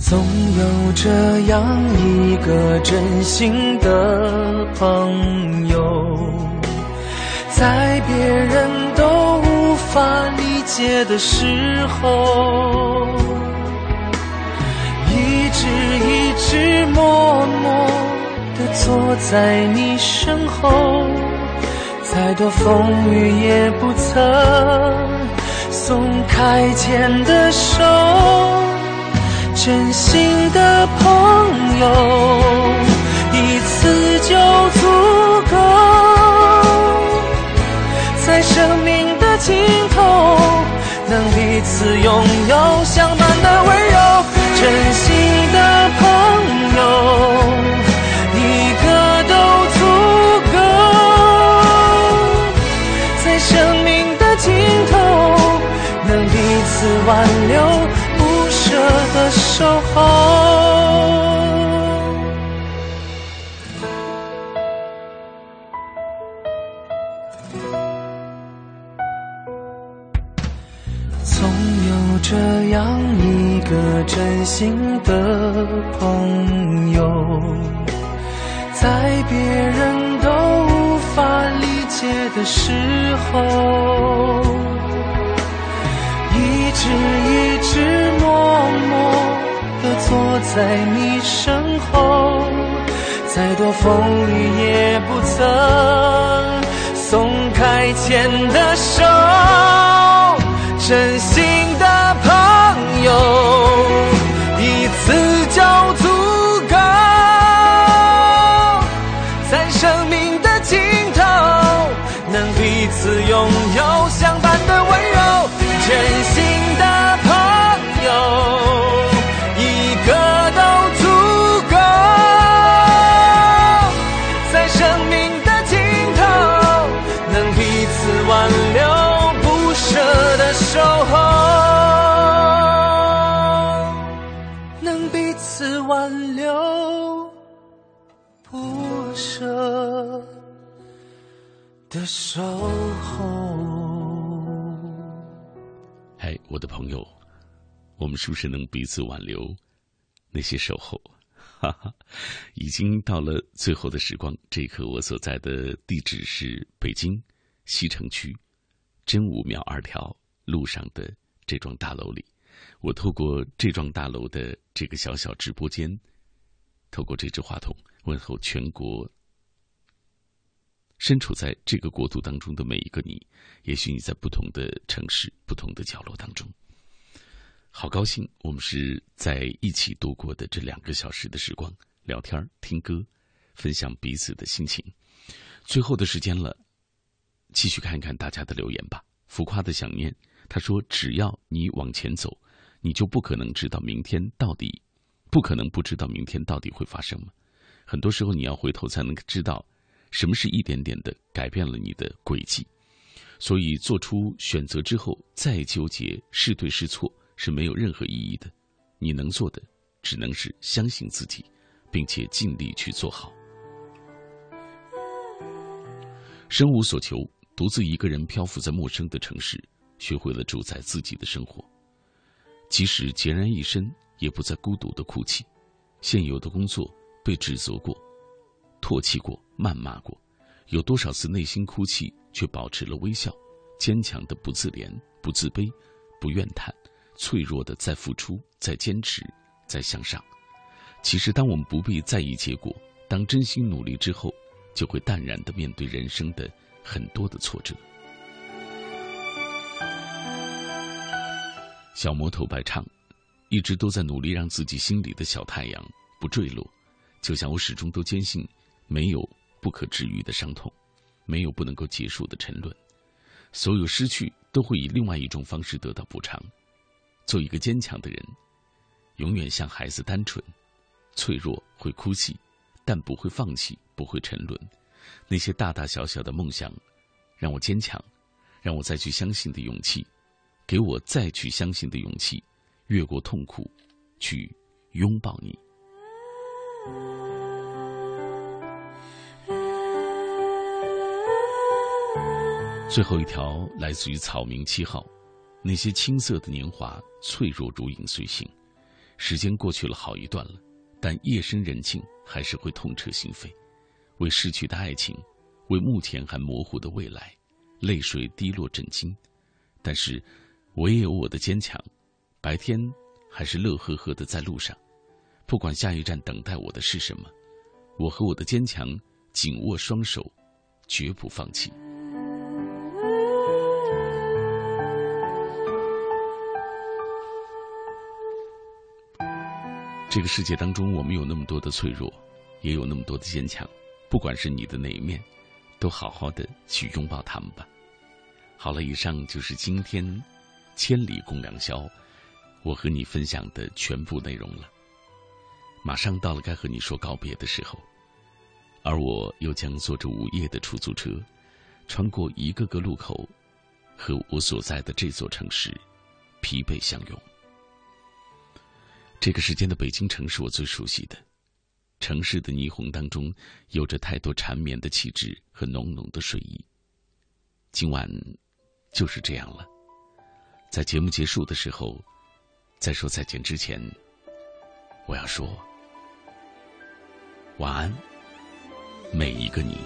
S6: 总有这样一个真心的朋友，在别人都无法理解的时候，一直一直默默地坐在你身后，再多风雨也不曾松开牵的手。真心的朋友，一次就足够，在生命的尽头，能彼此拥有相伴的温柔。真心的朋友，一个都足够，在生命的尽头，能彼此挽留。的守候，总有这样一个真心的朋友，在别人都无法理解的时候。
S4: 一直一直默默的坐在你身后，再多风雨也不曾松开牵的手，真心的守候。
S2: 嗨，我的朋友，我们是不是能彼此挽留那些守候？哈哈，已经到了最后的时光。这一刻，我所在的地址是北京西城区真武庙二条路上的这幢大楼里。我透过这幢大楼的这个小小直播间，透过这支话筒，问候全国身处在这个国度当中的每一个你。也许你在不同的城市、不同的角落当中，好高兴，我们是在一起度过的这两个小时的时光，聊天、听歌，分享彼此的心情。最后的时间了，继续看一看大家的留言吧。浮夸的想念，他说：“只要你往前走，你就不可能知道明天到底，不可能不知道明天到底会发生吗？很多时候，你要回头才能知道，什么是一点点的改变了你的轨迹。”所以，做出选择之后再纠结是对是错是没有任何意义的。你能做的只能是相信自己，并且尽力去做好。生无所求，独自一个人漂浮在陌生的城市，学会了主宰自己的生活。即使孑然一身，也不再孤独的哭泣。现有的工作被指责过、唾弃过、谩骂过，有多少次内心哭泣？却保持了微笑，坚强的不自怜、不自卑、不怨叹，脆弱的在付出、在坚持、在向上。其实，当我们不必在意结果，当真心努力之后，就会淡然的面对人生的很多的挫折。小魔头白唱，一直都在努力让自己心里的小太阳不坠落，就像我始终都坚信，没有不可治愈的伤痛。没有不能够结束的沉沦，所有失去都会以另外一种方式得到补偿。做一个坚强的人，永远像孩子单纯、脆弱，会哭泣，但不会放弃，不会沉沦。那些大大小小的梦想，让我坚强，让我再去相信的勇气，给我再去相信的勇气，越过痛苦，去拥抱你。最后一条来自于草民七号，那些青涩的年华，脆弱如影随形。时间过去了好一段了，但夜深人静还是会痛彻心扉。为逝去的爱情，为目前还模糊的未来，泪水滴落震惊。但是，我也有我的坚强。白天还是乐呵呵的在路上，不管下一站等待我的是什么，我和我的坚强紧握双手，绝不放弃。这个世界当中，我们有那么多的脆弱，也有那么多的坚强。不管是你的哪一面，都好好的去拥抱他们吧。好了，以上就是今天《千里共良宵》我和你分享的全部内容了。马上到了该和你说告别的时候，而我又将坐着午夜的出租车，穿过一个个路口，和我所在的这座城市疲惫相拥。这个时间的北京城是我最熟悉的，城市的霓虹当中有着太多缠绵的气质和浓浓的睡意。今晚就是这样了，在节目结束的时候，在说再见之前，我要说晚安，每一个你。